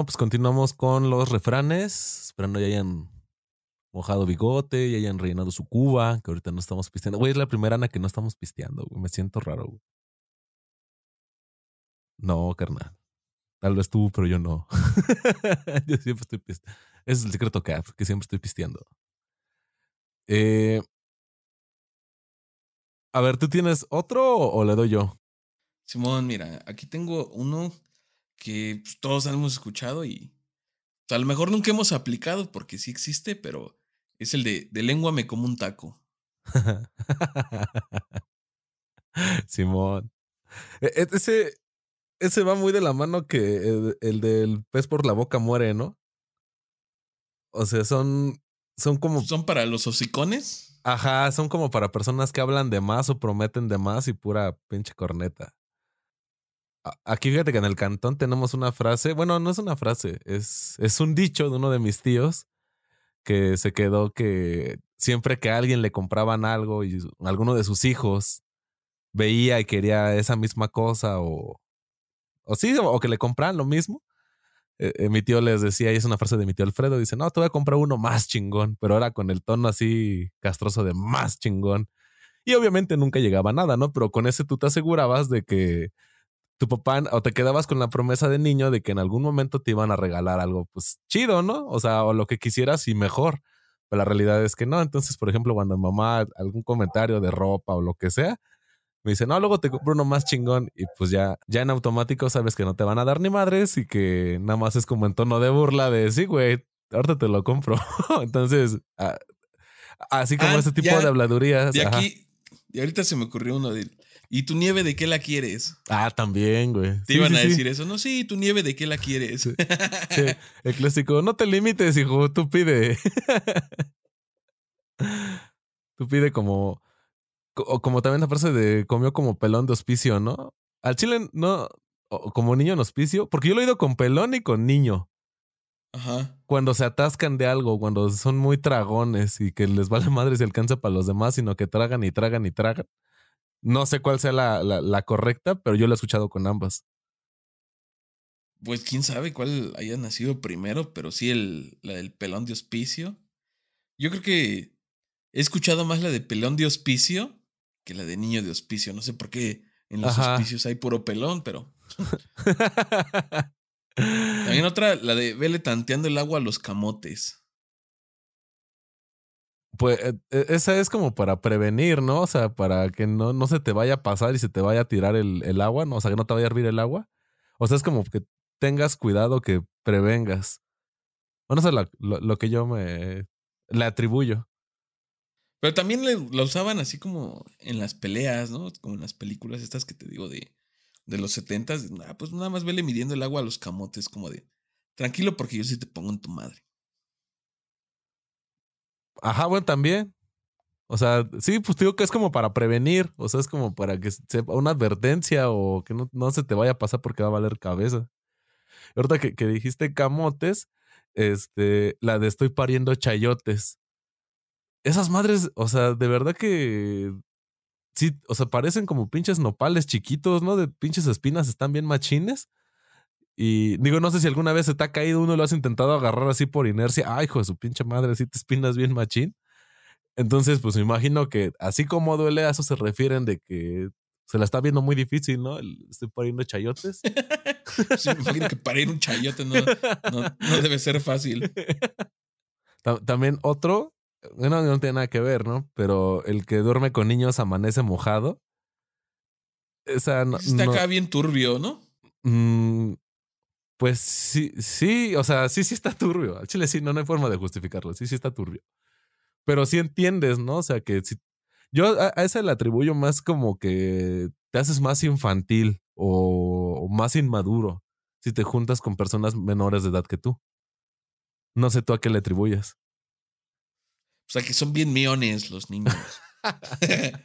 Pues continuamos con los refranes. Esperando ya hayan mojado bigote, ya hayan rellenado su cuba, que ahorita no estamos pisteando. Güey, es la primera Ana que no estamos pisteando, güey. Me siento raro, güey. No, carnal. Tal vez tú, pero yo no. yo siempre estoy pisteando. Ese es el secreto cap, que siempre estoy pisteando. Eh, a ver, ¿tú tienes otro o le doy yo? Simón, mira, aquí tengo uno que pues, todos hemos escuchado y a lo mejor nunca hemos aplicado porque sí existe, pero es el de, de lengua me como un taco. Simón. E, e, ese, ese va muy de la mano que el, el, del pez por la boca muere, ¿no? O sea, son, son como... ¿Son para los hocicones? Ajá, son como para personas que hablan de más o prometen de más y pura pinche corneta. Aquí fíjate que en el cantón tenemos una frase, bueno, no es una frase, es, es un dicho de uno de mis tíos que se quedó que siempre que a alguien le compraban algo y alguno de sus hijos veía y quería esa misma cosa o, o sí, o que le compraban lo mismo, eh, eh, mi tío les decía, y es una frase de mi tío Alfredo, dice, no, te voy a comprar uno más chingón, pero ahora con el tono así castroso de más chingón. Y obviamente nunca llegaba nada, ¿no? Pero con ese tú te asegurabas de que tu papá o te quedabas con la promesa de niño de que en algún momento te iban a regalar algo, pues chido, ¿no? O sea, o lo que quisieras y mejor. Pero la realidad es que no. Entonces, por ejemplo, cuando mamá algún comentario de ropa o lo que sea, me dice, no, luego te compro uno más chingón. Y pues ya, ya en automático sabes que no te van a dar ni madres y que nada más es como en tono de burla de sí, güey, ahorita te lo compro. Entonces, así como ah, ese tipo de habladurías. Y aquí, y ahorita se me ocurrió uno de ¿Y tu nieve de qué la quieres? Ah, también, güey. Te iban a decir eso. No, sí, tu nieve de qué la quieres. El clásico, no te limites, hijo, tú pide. tú pide como, como también la frase de comió como pelón de hospicio, ¿no? Al chile, no, como niño en hospicio, porque yo lo he ido con pelón y con niño. Ajá. Cuando se atascan de algo, cuando son muy tragones y que les vale madre si alcanza para los demás, sino que tragan y tragan y tragan. No sé cuál sea la, la, correcta, pero yo lo he escuchado con ambas. Pues quién sabe cuál haya nacido primero, pero sí el, la del pelón de hospicio. Yo creo que he escuchado más la de pelón de hospicio que la de niño de hospicio. No sé por qué en los hospicios hay puro pelón, pero. También otra, la de vele tanteando el agua a los camotes. Pues e, e, esa es como para prevenir, ¿no? O sea, para que no, no se te vaya a pasar y se te vaya a tirar el, el agua, ¿no? O sea, que no te vaya a hervir el agua. O sea, es como que tengas cuidado, que prevengas. Bueno, eso es lo, lo, que yo me le atribuyo. Pero también lo usaban así como en las peleas, ¿no? Como en las películas estas que te digo de, de los setentas. Ah, pues nada más vele midiendo el agua a los camotes, como de tranquilo porque yo sí te pongo en tu madre. Ajá, bueno, también. O sea, sí, pues digo que es como para prevenir, o sea, es como para que sepa una advertencia o que no, no, se te vaya a pasar porque va a valer cabeza. ahorita que, que, dijiste camotes, este, la de estoy pariendo chayotes. Esas madres, o sea, de verdad que sí, o sea, parecen como pinches nopales chiquitos, ¿no? De pinches espinas, están bien machines. Y digo, no sé si alguna vez se te ha caído uno y lo has intentado agarrar así por inercia. Ay, hijo de su pinche madre, si te espinas bien machín. Entonces, pues me imagino que así como duele, a eso se refieren de que se la está viendo muy difícil, ¿no? Estoy poniendo chayotes. sí, me imagino que parir un chayote no, no, debe ser fácil. También otro, bueno, no tiene nada que ver, ¿no? Pero el que duerme con niños amanece mojado. Esa no, Está acá bien turbio, ¿no? Pues sí, sí, o sea, sí, sí está turbio. Al chile sí, no, no hay forma de justificarlo. Sí, sí está turbio. Pero sí entiendes, ¿no? O sea, que si, yo a, ese le atribuyo más como que te haces más infantil o, más inmaduro si te juntas con personas menores de edad que tú. No sé tú a qué le atribuyes. O sea, que son bien miones los niños.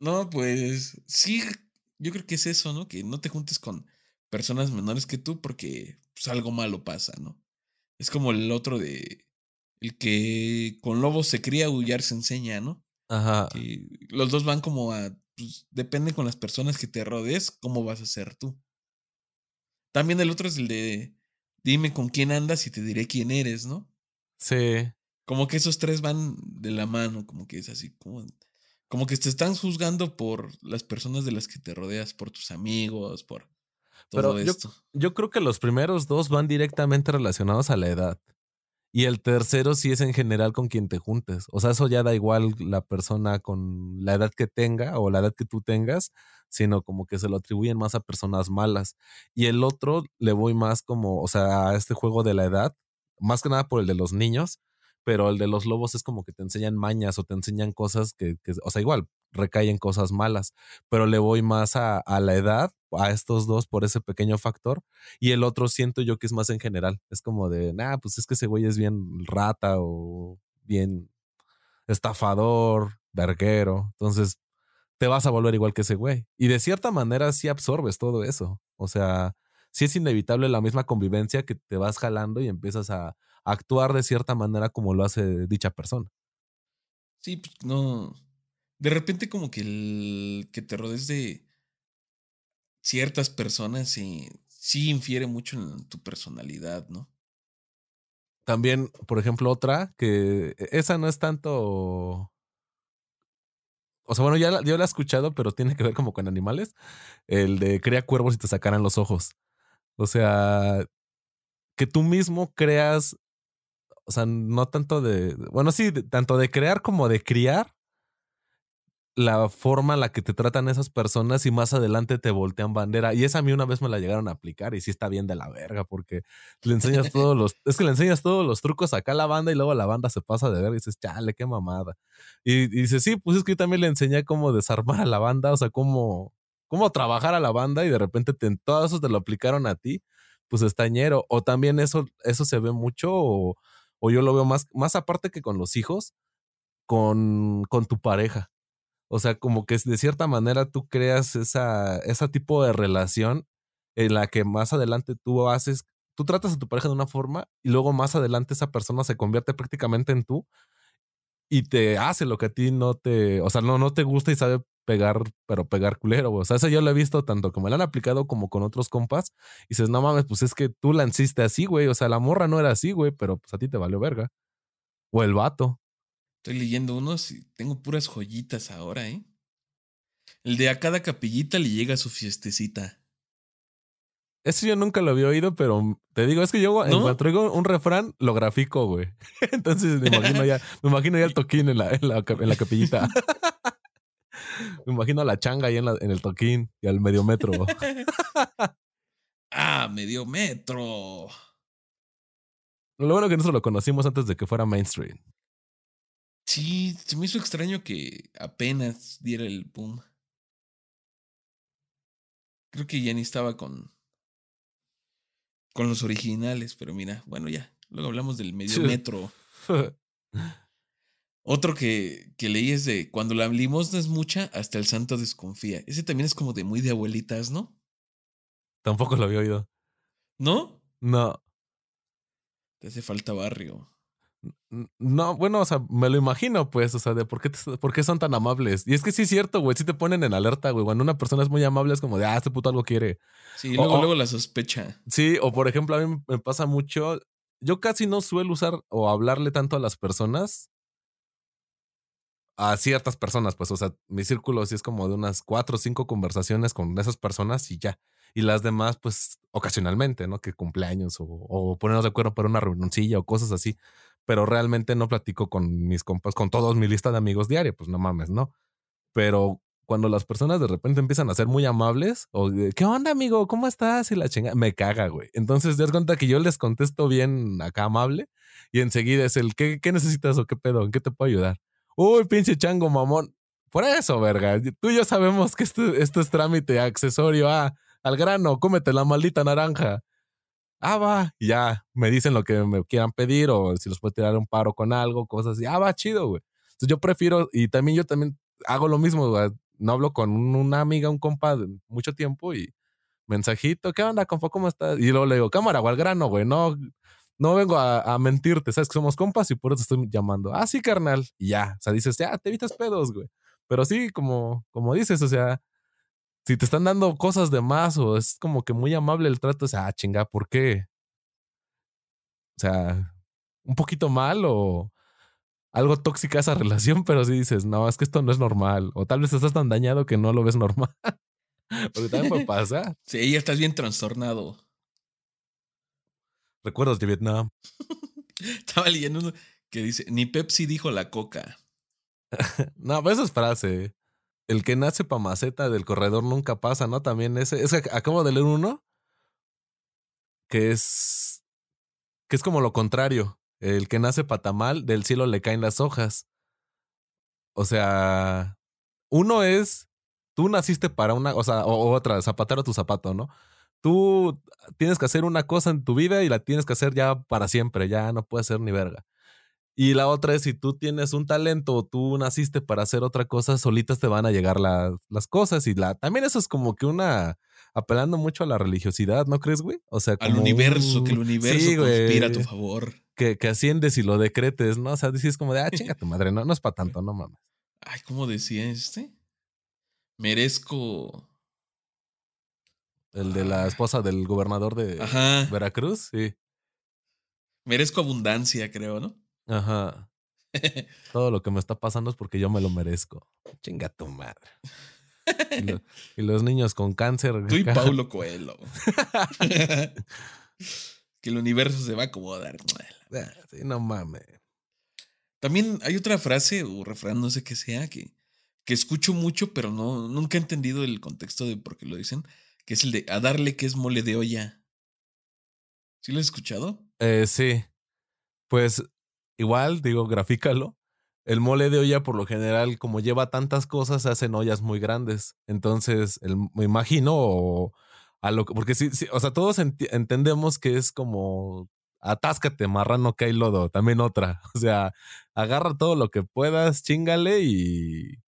no, pues sí, yo creo que es eso, ¿no? Que no te juntes con personas menores que tú porque pues, algo malo pasa, ¿no? Es como el otro de el que con lobos se cría, huyar se enseña, ¿no? Ajá. los dos van como a. Pues, depende con las personas que te rodees, cómo vas a ser tú. También el otro es el de. Dime con quién andas y te diré quién eres, ¿no? Sí. Como que esos tres van de la mano, como que es así, como, como que te están juzgando por las personas de las que te rodeas, por tus amigos, por todo esto. yo creo que los primeros dos van directamente relacionados a la edad. Y el tercero sí es en general con quien te juntes. O sea, eso ya da igual la persona con la edad que tenga o la edad que tú tengas, sino como que se lo atribuyen más a personas malas. Y el otro le voy más como, o sea, a este juego de la edad, más que nada por el de los niños, pero el de los lobos es como que te enseñan mañas o te enseñan cosas que, o sea, igual, recaen cosas malas, pero le voy más a, a, la edad, a estos dos por ese pequeño factor, y el otro siento yo que es más en general, es como de, nah, pues es que ese güey es bien rata o bien estafador, verguero, entonces te vas a volver igual que ese güey. Y de cierta manera sí absorbes todo eso, o sea, sí es inevitable la misma convivencia que te vas jalando y empiezas a actuar de cierta manera como lo hace dicha persona. Sí, pues no. De repente, como que el que te rodees de ciertas personas sí, sí infiere mucho en tu personalidad, ¿no? También, por ejemplo, otra que e, esa no es tanto. O sea, bueno, ya yo la he escuchado, pero tiene que ver como con animales. El de crea cuervos y te sacarán los ojos. O sea, que tú mismo creas o sea, no tanto de, bueno, sí, tanto de crear como de criar la forma en la que te tratan esas personas y más adelante te voltean bandera. Y esa a mí una vez me la llegaron a aplicar y sí está bien de la verga porque le enseñas todos los, es que le enseñas todos los trucos acá a la banda y luego la banda se pasa de ver y dices, chale, qué mamada. Y, dices, sí, pues es que yo también le enseñé cómo desarmar a la banda, o sea, cómo, cómo trabajar a la banda y de repente te, todo eso te lo aplicaron a ti, pues estañero. O también eso, eso se ve mucho o o yo lo veo más, más aparte que con los hijos, con, con tu pareja. O sea, como que de cierta manera tú creas esa, ese tipo de relación en la que más adelante tú haces, tú tratas a tu pareja de una forma y luego más adelante esa persona se convierte prácticamente en tú y te hace lo que a ti no te, o sea, no, no te gusta y sabe pegar, pero pegar culero, O sea, eso yo lo he visto tanto como me lo han aplicado como con otros compas. Y dices, no mames, pues es que tú la lanciste así, güey. O sea, la morra no era así, güey, pero pues a ti te valió verga. O el vato. Estoy leyendo unos y tengo puras joyitas ahora, ¿eh? El de a cada capillita le llega su fiestecita. Eso yo nunca lo había oído, pero te digo, es que yo en cuanto traigo un refrán, lo grafico, güey. Entonces me imagino ya, me imagino ya el toquín en la, en la, en la capillita. Me imagino a la changa ahí en, el toquín y al medio metro. ah, medio metro. Lo bueno que nosotros lo conocimos antes de que fuera mainstream. Sí, se me hizo extraño que apenas diera el boom. Creo que ya ni estaba con. con los originales, pero mira, bueno, ya. Luego hablamos del medio metro. Otro que, que leí es de cuando la limosna es mucha, hasta el santo desconfía. Ese también es como de muy de abuelitas, ¿no? Tampoco lo había oído. ¿No? No. Te hace falta barrio. No, bueno, o sea, me lo imagino, pues, o sea, de por qué, por qué son tan amables. Y es que sí es cierto, güey, sí te ponen en alerta, güey. Cuando una persona es muy amable es como de, ah, este puto algo quiere. Sí, luego, luego la sospecha. Sí, o por ejemplo, a mí me pasa mucho, yo casi no suelo usar o hablarle tanto a las personas. A ciertas personas, pues, o sea, mi círculo sí es como de unas cuatro o cinco conversaciones con esas personas y ya. Y las demás, pues, ocasionalmente, ¿no? Que cumpleaños o, o ponernos de acuerdo para una reunioncilla o cosas así pero realmente no platico con mis compas, con todos mi lista de amigos diaria, pues no mames, ¿no? Pero cuando las personas de repente empiezan a ser muy amables, o ¿qué onda, amigo? ¿Cómo estás? Y la chinga, me caga, güey. Entonces, te das cuenta que yo les contesto bien acá amable y enseguida es el, ¿qué, qué necesitas o qué pedo? ¿En qué te puedo ayudar? Uy, pinche chango mamón. Por eso, verga. Tú y yo sabemos que esto, esto es trámite accesorio a, al grano, cómete la maldita naranja ah, va, ya me dicen lo que me quieran pedir o si los puedo tirar un paro con algo, cosas así, ah, va, chido, güey. Entonces yo prefiero, y también yo también hago lo mismo, güey. No hablo con una amiga, un compa mucho tiempo y mensajito, ¿qué onda, compa? ¿Cómo estás? Y luego le digo, cámara o al grano, güey, no, no vengo a, a, mentirte, sabes que somos compas y por eso estoy llamando. Ah, sí, carnal. Y ya, o sea, dices, ya, te evitas pedos, güey. Pero sí, como, como dices, o sea, si te están dando cosas de más o es como que muy amable el trato, o sea, ah, chinga, ¿por qué? O sea, un poquito mal o algo tóxica esa relación, pero si dices, no, es que esto no es normal. O tal vez estás tan dañado que no lo ves normal. Porque también puede pasar. Sí, ya estás bien trastornado. Recuerdos de Vietnam. Estaba leyendo uno que dice, ni Pepsi dijo la coca. no, pues eso es frase el que nace pa' maceta del corredor nunca pasa, ¿no? También ese, es que acabo de leer uno que es que es como lo contrario. El que nace patamal, del cielo le caen las hojas. O sea, uno es, tú naciste para una, o sea, o, otra, zapatero tu zapato, ¿no? Tú tienes que hacer una cosa en tu vida y la tienes que hacer ya para siempre, ya no puedes ser ni verga. Y la otra es si tú tienes un talento o tú naciste para hacer otra cosa, solitas te van a llegar las cosas. Y la, también eso es como que una apelando mucho a la religiosidad, ¿no crees, güey? O sea, al universo, que el universo conspira a tu favor. Que, que, asciendes y lo decretes, ¿no? O sea, dices como de, ah, chinga tu madre, no, no es para tanto, no mames. Ay, ¿cómo decía este? Merezco. El de la esposa del gobernador de Veracruz, sí. Merezco abundancia, creo, ¿no? Ajá. Todo lo que me está pasando es porque yo me lo merezco. Chinga tu madre. Y, los niños con cáncer. Tú y Paulo Coelho. que el universo se va a acomodar. Ah, sí, no mames. También hay otra frase o refrán, no sé qué sea, que, que escucho mucho, pero no, nunca he entendido el contexto de por qué lo dicen, que es el de a darle que es mole de olla. ¿Sí lo has escuchado? Eh, sí. Pues igual, digo, grafícalo. El mole de olla, por lo general, como lleva tantas cosas, se hacen ollas muy grandes. Entonces, el, me imagino a lo porque sí, sí, o sea, todos entendemos que es como atáscate, marrano que hay lodo. También otra. O sea, agarra todo lo que puedas, chingale y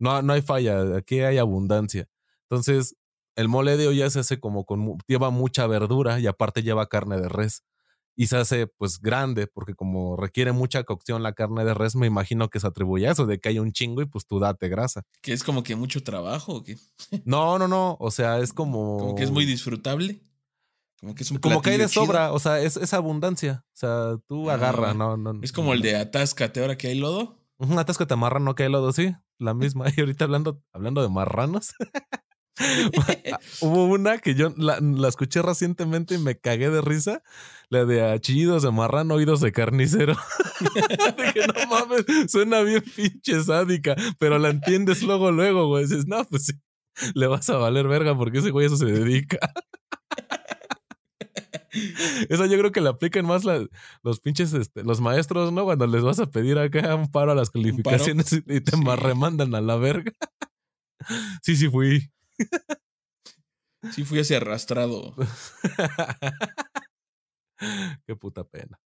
no, no hay falla. Aquí hay abundancia. Entonces, el mole de olla se hace como con, lleva mucha verdura y aparte lleva carne de res y se hace pues grande porque como requiere mucha cocción la carne de res, me imagino que se atribuye a eso, de que hay un chingo y pues tú date grasa. Que es como que mucho trabajo o qué? No, no, no, o sea, es como... Como que es muy disfrutable. Como que es un Como que hay de sobra, o sea, es, es abundancia. O sea, tú ah, agarra, no, no. Es como el de atáscate ahora que hay lodo. Un atáscate marra, no que hay lodo, sí. La misma. Y ahorita hablando, hablando de marranos. Hubo una que yo la, escuché recientemente y me cagué de risa. La de achillidos de marrano, oídos de carnicero. Dije, no mames, suena bien pinche sádica, pero la entiendes luego, luego, güey. Dices, no, pues sí, le vas a valer verga porque ese güey eso se dedica. Eso yo creo que le aplican más los pinches, este, los maestros, ¿no? Cuando les vas a pedir acá un paro a las calificaciones y, te sí. remandan a la verga. Sí, sí fui. Sí fui así arrastrado. Qué puta pena.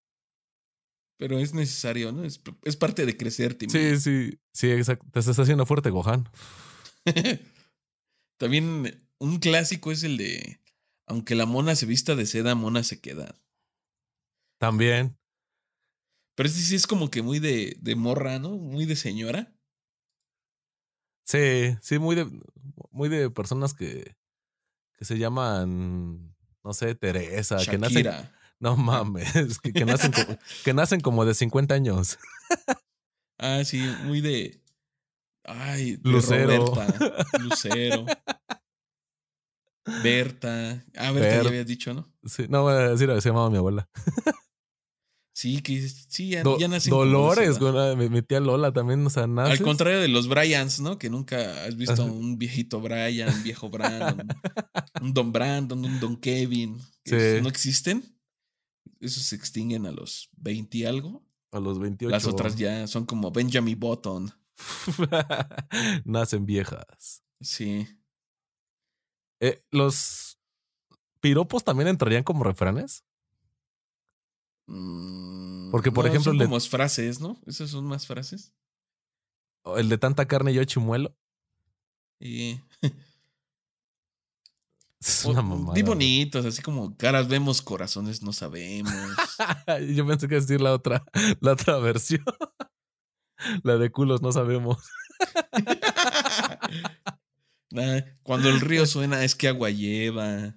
Pero es necesario, ¿no? Es, es parte de crecer, Tim. Sí, sí, sí, exacto. Te estás haciendo fuerte, Gohan. También un clásico es el de aunque la mona se vista de seda, mona se queda. También. Pero este sí es como que muy de, de morra, ¿no? Muy de señora. Sí, sí, muy de, muy de personas que, que se llaman, no sé, Teresa, que nacen. Shakira. No mames, que, que nacen como, que nacen como de 50 años. Ah, sí, muy de. Ay, de Lucero. Roberta, Lucero. Berta. Ah, Berta Bert. ya habías dicho, ¿no? Sí, no, decir, se llamaba mi abuela. Sí, que sí, ya, Do- ya nacen Dolores, güey, mi, mi tía Lola también, o sea, Al nace. contrario de los Bryans, ¿no? Que nunca has visto un viejito Brian, un viejo Brandon, un Don Brandon, un Don Kevin. que Sí. No existen. Esos se extinguen a los 20 y algo. A los 28. Las otras ya son como Benjamin Button. Nacen viejas. Sí. Eh, ¿Los piropos también entrarían como refranes? Mm, Porque, por no, ejemplo, son como frases, ¿no? Esas son más frases. ¿O el de tanta carne yo chimuelo. Y Es una mamada. di bonitos, así como caras vemos, corazones no sabemos. Yo pensé que iba a decir la otra, la otra versión. La de culos no sabemos. Nah, Cuando el río suena es que agua lleva.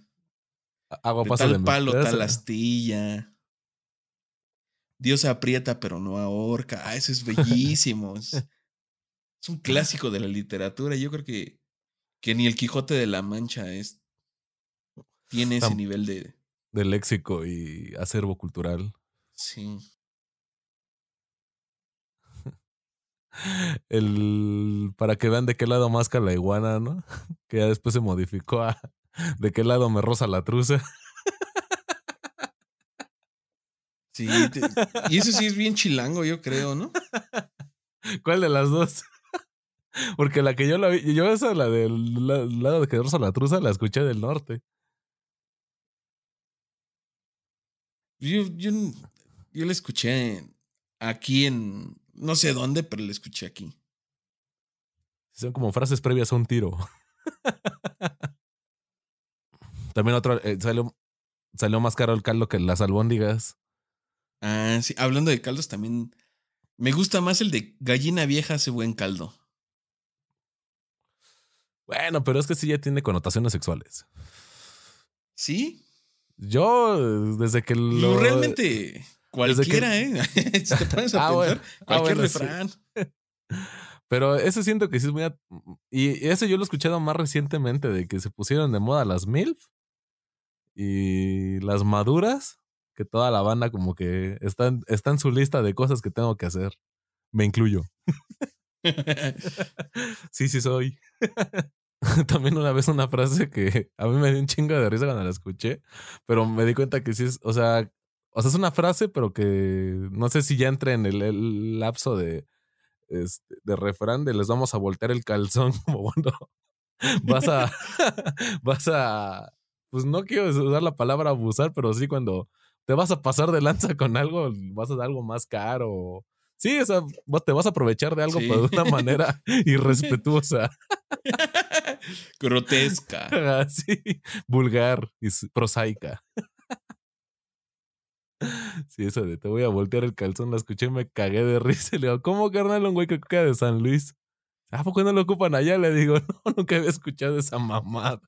Agua De pasa tal de palo, tal astilla. Dios aprieta pero no ahorca. Ah, eso es bellísimo. es, es un clásico de la literatura. Yo creo que, que ni el Quijote de la Mancha es, tiene ese Tam- nivel de... de léxico y acervo cultural. Sí. El para que vean de qué lado masca la iguana, ¿no? Que ya después se modificó a de qué lado me rosa la truza. Sí, te- y eso sí es bien chilango, yo creo, ¿no? ¿Cuál de las dos? Porque la que yo la vi, yo esa, la del la- lado de que rosa la truza, la escuché del norte. Yo, yo, yo la escuché aquí en... No sé dónde, pero la escuché aquí. Son como frases previas a un tiro. También otro, eh, salió, salió más caro el caldo que las albóndigas. Ah, sí. Hablando de caldos, también me gusta más el de gallina vieja hace buen caldo. Bueno, pero es que sí ya tiene connotaciones sexuales. ¿Sí? Yo, desde que lo. Lo, realmente cualquiera, ¿eh? si te pones a Ah, pensar, bueno. Ah, cualquier sí. refrán. Pero ese siento que sí es muy. at- Y ese yo lo he escuchado más recientemente, de que se pusieron de moda las MILF y las maduras, que toda la banda como que está, en- su lista de cosas que tengo que hacer. Me incluyo. Sí, sí soy. También una vez una frase que a mí me dio un chingo de risa cuando la escuché, pero me di cuenta que sí es, o sea, o sea, es una frase, pero que no sé si ya entra en el, lapso de, este, de refrán de les vamos a voltear el calzón como cuando vas a, vas a, pues no quiero usar la palabra abusar, pero sí cuando te vas a pasar de lanza con algo, vas a dar algo más caro. Sí, o sea, te vas a aprovechar de algo, Sí. pero de una manera irrespetuosa. Grotesca. Así, vulgar y prosaica. Sí, eso de te voy a voltear el calzón, la escuché y me cagué de risa. Le digo, ¿cómo carnal un güey que queda de San Luis? ¿A poco no lo ocupan allá? Le digo, no, nunca había escuchado esa mamada.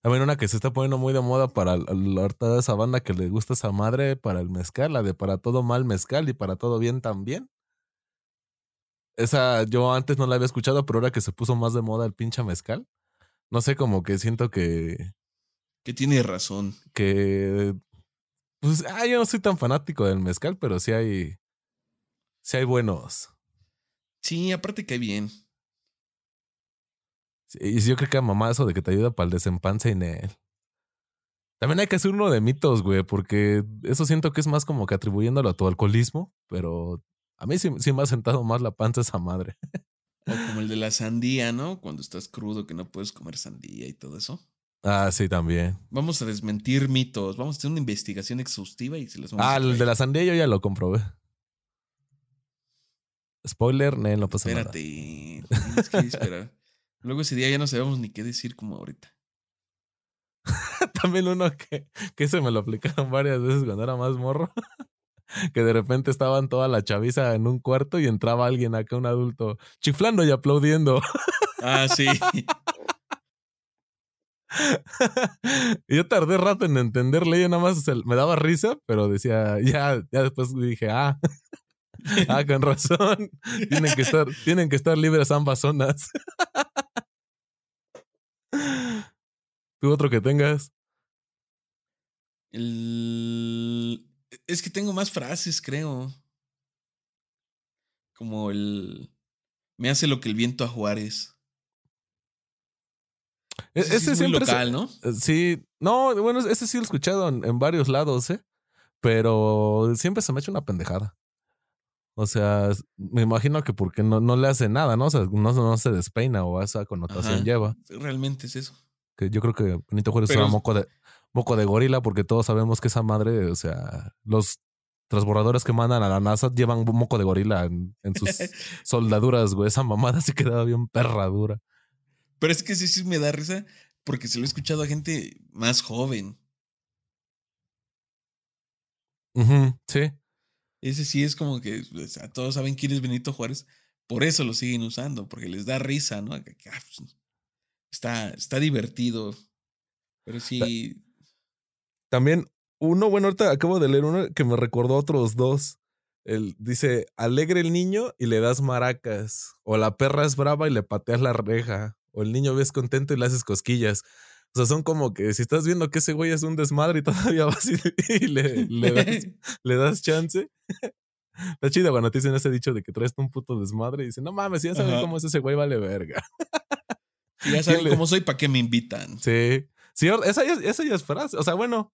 También una que se está poniendo muy de moda para l- l- ahorita esa banda que le gusta esa madre para el mezcal, la de para todo mal mezcal y para todo bien también. Esa yo antes no la había escuchado, pero ahora que se puso más de moda el pinche mezcal, no sé, como que siento que, Que tiene razón. que, pues, ah, yo no soy tan fanático del mezcal, pero sí hay, sí hay buenos. Sí, aparte que bien. Sí, Y yo creo que a mamá eso de que te ayuda para el desempance en él. También hay que hacer uno de mitos, güey, porque eso siento que es más como que atribuyéndolo a tu alcoholismo, pero a mí sí, sí me ha sentado más la panza esa madre. O como el de la sandía, ¿no? Cuando estás crudo que no puedes comer sandía y todo eso. Ah, sí, también. Vamos a desmentir mitos. Vamos a hacer una investigación exhaustiva y se las vamos Ah, a el de la sandía yo ya lo comprobé. Spoiler, no, no pasa nada. Espérate. Tienes que esperar. Luego ese día ya no sabemos ni qué decir como ahorita. También uno que, que se me lo aplicaron varias veces cuando era más morro. Que de repente estaban toda la chaviza en un cuarto y entraba alguien acá, un adulto, chiflando y aplaudiendo. Ah, sí. yo tardé rato en entenderle, yo nada más me daba risa, pero decía, ya, ya después dije, ah, ah, con razón. Tienen que estar, tienen que estar libres ambas zonas. ¿Tú otro que tengas? El... Es que tengo más frases, creo. Como el... Me hace lo que el viento a Juárez. E-, ese, ese es muy local, ¿no? Eh, sí, no, bueno, ese sí lo he escuchado en, varios lados, ¿eh? Pero siempre se me ha hecho una pendejada. O sea, me imagino que porque no, no le hace nada, ¿no? O sea, no, no se despeina o esa connotación lleva. Realmente es eso. Que yo creo que Benito Juárez era moco de, moco de gorila porque todos sabemos que esa madre, o sea, los transbordadores que mandan a la NASA llevan moco de gorila en, sus soldaduras, güey. Esa mamada se quedaba bien perra dura. Pero es que sí, sí me da risa porque se lo he escuchado a gente más joven. sí. Ese sí es como que o sea, todos saben quién es Benito Juárez, por eso lo siguen usando, porque les da risa, ¿no? Ah, pues, está, está divertido. Pero sí. También uno, bueno, ahorita acabo de leer uno que me recordó otros dos. El, dice, alegre el niño y le das maracas. O la perra es brava y le pateas la reja. O el niño ves contento y le haces cosquillas. O sea, son como que si estás viendo que ese güey es un desmadre y todavía vas y, le, le, das, chance. Está chido cuando te dicen ese dicho de que traes un puto desmadre y dicen, no mames, ya saben cómo es ese güey, vale verga. ya saben cómo soy, ¿para qué me invitan? Sí. Sí, esa ya, esa ya es frase. O sea, bueno,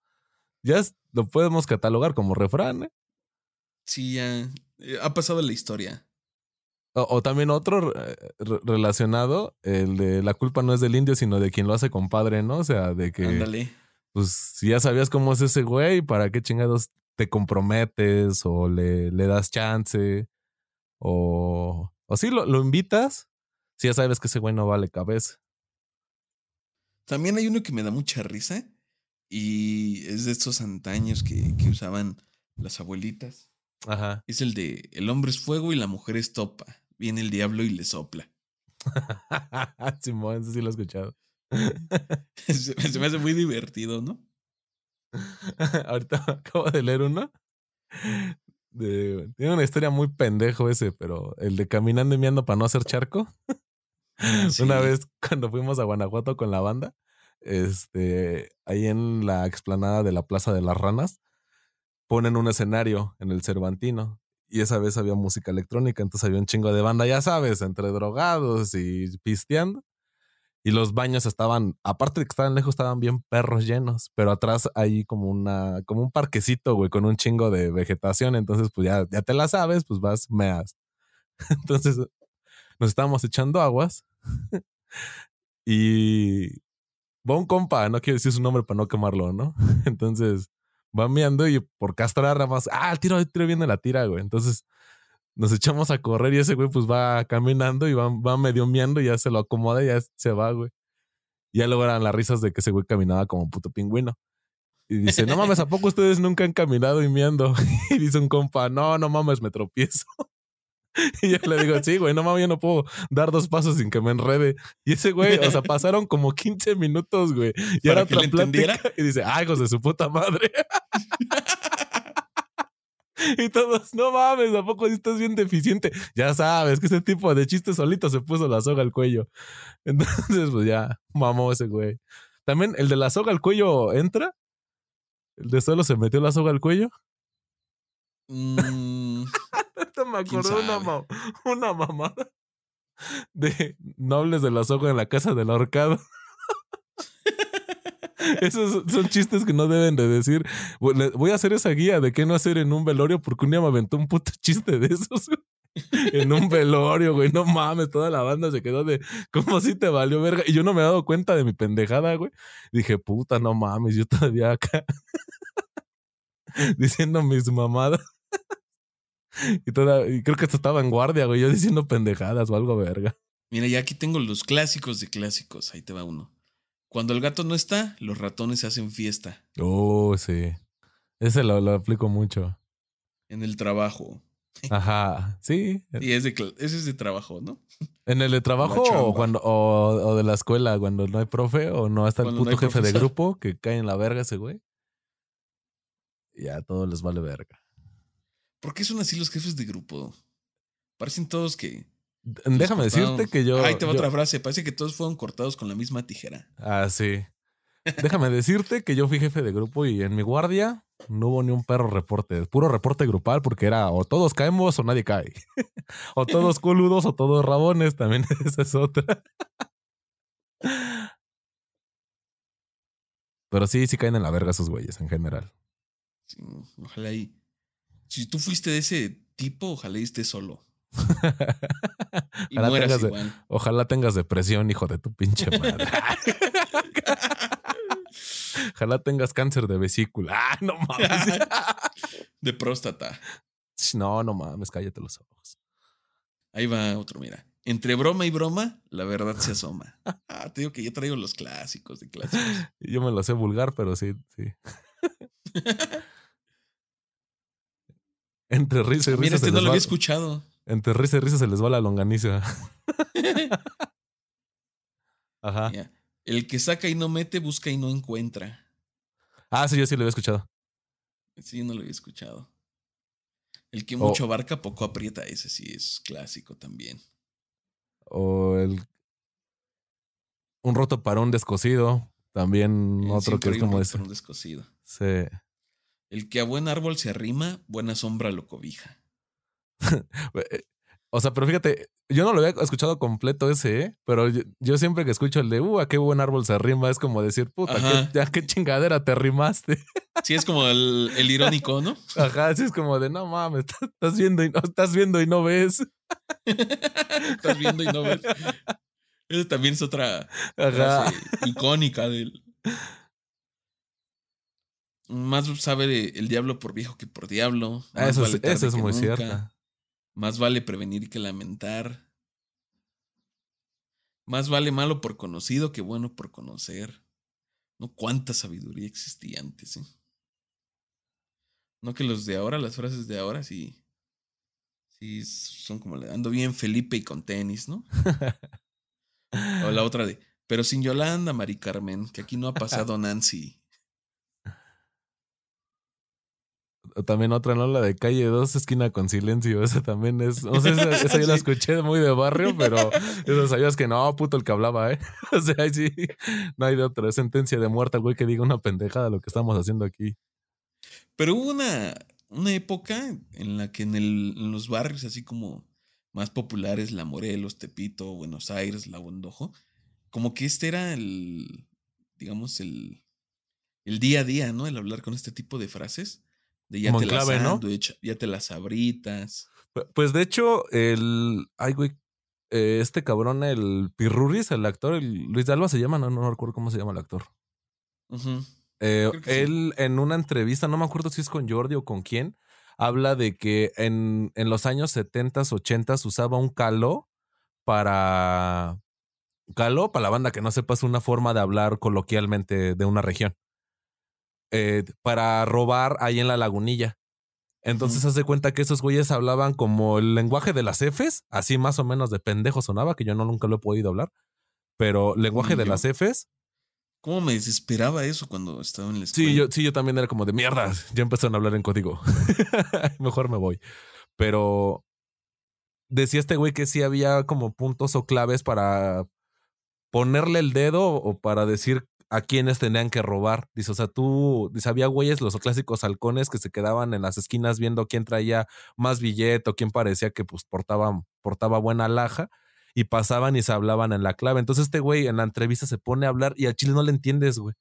ya lo podemos catalogar como refrán, ¿eh? Sí, ya. Eh, ha pasado la historia. O, también otro eh, relacionado, el de la culpa no es del indio, sino de quien lo hace compadre, ¿no? O sea, de que. Ándale. Pues si ya sabías cómo es ese güey, ¿para qué chingados te comprometes o le, le das chance? O, o sí, lo, lo invitas, si ya sabes que ese güey no vale cabeza. También hay uno que me da mucha risa y es de estos antaños que, que usaban las abuelitas. Ajá. Es el de el hombre es fuego y la mujer es topa viene el diablo y le sopla. Simón, eso sí lo he escuchado. se, me hace muy divertido, ¿no? Ahorita acabo de leer uno. tiene una historia muy pendejo ese, pero el de caminando y miando para no hacer charco. Una vez cuando fuimos a Guanajuato con la banda, este, ahí en la explanada de la Plaza de las Ranas, ponen un escenario en el Cervantino y esa vez había música electrónica, entonces había un chingo de banda, ya sabes, entre drogados y pisteando. Y los baños estaban, aparte de que estaban lejos, estaban bien perros llenos, pero atrás hay como una, como un parquecito, güey, con un chingo de vegetación. Entonces, pues ya, ya te la sabes, pues vas, meas. Entonces, nos estábamos echando aguas. y va un compa, no quiero decir su nombre para no quemarlo, ¿no? Entonces, va meando y por castrar nada más, ah, el tiro, el tiro viene la tira, güey. Entonces nos echamos a correr y ese güey pues va caminando y va, va medio meando y ya se lo acomoda y ya se va, güey. Ya luego eran las risas de que ese güey caminaba como puto pingüino. Y dice, no mames, ¿a poco ustedes nunca han caminado y meando? Y dice un compa, no, no mames, me tropiezo. Y yo le digo, sí, güey, no mames, yo no puedo dar dos pasos sin que me enrede. Y ese güey, o sea, pasaron como 15 minutos, güey. Y ahora otra plática. Y dice, ay, hijos de su puta madre. Y todos, no mames, ¿a poco estás bien deficiente? Ya sabes que ese tipo de chiste solito se puso la soga al cuello. Entonces, pues ya, mamó ese güey. También el de la soga al cuello entra. El de solo se metió la soga al cuello. Mm, me acordó una, una mamada de nobles de la soga en la casa del ahorcado. Esos son chistes que no deben de decir. Voy a hacer esa guía de qué no hacer en un velorio porque un día me aventó un puto chiste de esos. en un velorio, güey. No mames, toda la banda se quedó de ¿cómo si te valió verga? Y yo no me he dado cuenta de mi pendejada, güey. Dije, puta, no mames, yo todavía acá diciendo mis mamadas. Y, toda, y creo que esto estaba en guardia, güey. Yo diciendo pendejadas o algo verga. Mira, ya aquí tengo los clásicos de clásicos. Ahí te va uno. Cuando el gato no está, los ratones hacen fiesta. Oh, sí. Ese lo, lo aplico mucho. En el trabajo. Ajá, sí. Y es de, ese es de trabajo, ¿no? ¿En el de trabajo o, cuando, o, o de la escuela cuando no hay profe o no está el no puto jefe de grupo que cae en la verga ese güey? Ya a todos les vale verga. ¿Por qué son así los jefes de grupo? Parecen todos que. Déjame decirte que yo. Ahí te va yo- otra frase. Parece que todos fueron cortados con la misma tijera. Ah, sí. Déjame decirte que yo fui jefe de grupo y en mi guardia no hubo ni un perro reporte. Puro reporte grupal porque era o todos caemos o nadie cae. o todos coludos o todos rabones. También esa es otra. Pero sí, sí caen en la verga esos güeyes en general. Sí, ojalá y. Si tú fuiste de ese tipo, ojalá estés solo. Y Ojalá tengas de- igual. Ojalá tengas depresión, hijo de tu pinche madre. Ojalá tengas cáncer de vesícula. Ah, no mames. De próstata. No, no mames, cállate los ojos. Ahí va otro, mira. Entre broma y broma, la verdad se asoma. Ah, te digo que yo traigo los clásicos de clásicos. Yo me lo sé vulgar, pero sí, sí. Entre risa y risa. Mira, este no lo va- había escuchado. Entre risa y risa se les va la longaniza. Ajá. El que saca y no mete, busca y no encuentra. Ah, sí, yo sí lo había escuchado. Sí, no lo había escuchado. El que Oh. mucho abarca, poco aprieta. Ese sí es clásico también. O el. Un roto para un descosido. También Eh, otro que es como ese. un descosido. Sí. El que a buen árbol se arrima, buena sombra lo cobija. Eh, O sea, pero fíjate, yo no lo había escuchado completo ese, ¿eh? Pero yo, yo siempre que escucho el de, uh, a qué buen árbol se arrima, es como decir, puta, qué, ya qué chingadera te arrimaste. Sí, es como el, el irónico, ¿no? Ajá, así es como de, no mames, estás- viendo y no, estás viendo y no ves. Estás viendo y no ves. Esa también es otra Ajá. icónica del. Más sabe el diablo por viejo que por diablo. Más Eso es, vale eso es muy nunca. cierto. Más vale prevenir que lamentar. Más vale malo por conocido que bueno por conocer. No cuánta sabiduría existía antes, ¿eh? No que los de ahora, las frases de ahora, sí. Sí, son como le ando bien Felipe y con tenis, ¿no? O la otra de, pero sin Yolanda, Mari Carmen, que aquí no ha pasado Nancy. O También otra, ¿no? La de calle 2, esquina con silencio. Esa también es. No sé, esa, esa yo la escuché muy de barrio, pero eso sabías que no, puto el que hablaba, ¿eh? O sea, ahí sí, no hay de otra. Es sentencia de muerte güey que diga una pendejada lo que estamos haciendo aquí. Pero hubo una, una época en la que en, el- en los barrios así como más populares, La Morelos, Tepito, Buenos Aires, La Bondojo, como que este era el, digamos, el, el día a día, ¿no? El hablar con este tipo de frases. De ya te las clave, ¿no? ya te las sabritas. Pu- Pues de hecho, el. Ay, güey. eh, este cabrón, el Pirruris, el actor, el Luis de Alba se llama, no, no recuerdo cómo se llama el actor. Eh, sí. él en una entrevista, no me acuerdo si es con Jordi o con quién, habla de que en, en los años 70, 80 usaba un caló para... Caló, para la banda que no sepa, es una forma de hablar coloquialmente de una región. Eh, para robar ahí en la lagunilla. Entonces hace cuenta que esos güeyes hablaban como el lenguaje de las Fs, así más o menos de pendejo sonaba, que yo no nunca lo he podido hablar. Pero lenguaje de yo. las Fs, ¿Cómo me desesperaba eso cuando estaba en la escuela? Sí, yo, sí, yo también era como de mierda. Ya empezaron a hablar en código. Mejor me voy. Pero decía este güey que sí había como puntos o claves para ponerle el dedo o para decir a quiénes tenían que robar. Dice, o sea, tú, dice, había güeyes, los clásicos halcones que se quedaban en las esquinas viendo quién traía más billete o quién parecía que pues portaba, portaba buena laja y pasaban y se hablaban en la clave. Entonces este güey en la entrevista se pone a hablar y al chile no le entiendes, güey.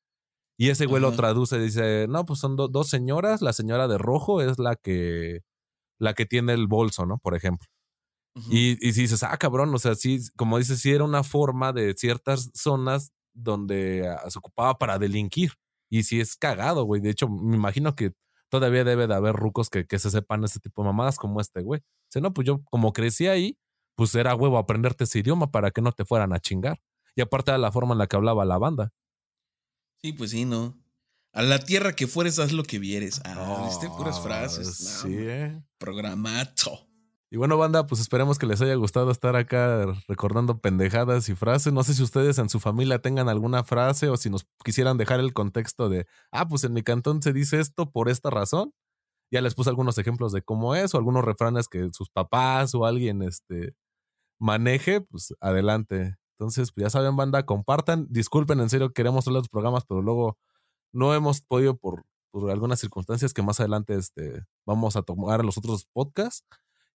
Y ese güey lo traduce, dice, no, pues son do- dos señoras, la señora de rojo es la que, la que tiene el bolso, ¿no? Por ejemplo. Y, y si dices, ah, cabrón, o sea, sí, como dices, sí era una forma de ciertas zonas donde ah, se ocupaba para delinquir. Y sí es cagado, güey. De hecho, me imagino que todavía debe de haber rucos que, que se sepan ese tipo de mamadas como este güey. Si no, pues yo como crecí ahí, pues era huevo aprenderte ese idioma para que no te fueran a chingar. Y aparte era la forma en la que hablaba la banda. Sí, pues sí, ¿no? A la tierra que fueres, haz lo que vieres. Ah, viste puras Ah, frases. Sí, ¿eh? Programato. Y bueno, banda, pues esperemos que les haya gustado estar acá recordando pendejadas y frases. No sé si ustedes en su familia tengan alguna frase o si nos quisieran dejar el contexto de, ah, pues en mi cantón se dice esto por esta razón. Ya les puse algunos ejemplos de cómo es o algunos refranes que sus papás o alguien este, maneje, pues adelante. Entonces, pues ya saben, banda, compartan. Disculpen, en serio, queremos hacer los programas, pero luego no hemos podido por, por algunas circunstancias que más adelante este, vamos a tomar los otros podcasts.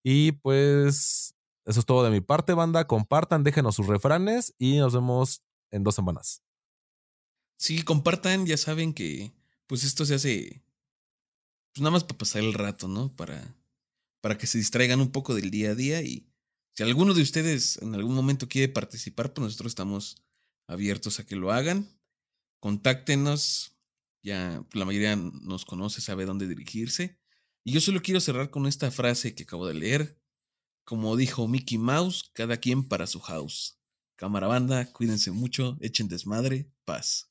Y pues eso es todo de mi parte, banda. Compartan, déjenos sus refranes y nos vemos en dos semanas. Sí, compartan, ya saben que pues esto se hace pues nada más para pasar el rato, ¿no? Para, para que se distraigan un poco del día a día y si alguno de ustedes en algún momento quiere participar, pues nosotros estamos abiertos a que lo hagan. Contáctenos, ya la mayoría nos conoce, sabe dónde dirigirse. Y yo solo quiero cerrar con esta frase que acabo de leer. Como dijo Mickey Mouse, cada quien para su house. Cámara banda, cuídense mucho, echen desmadre, paz.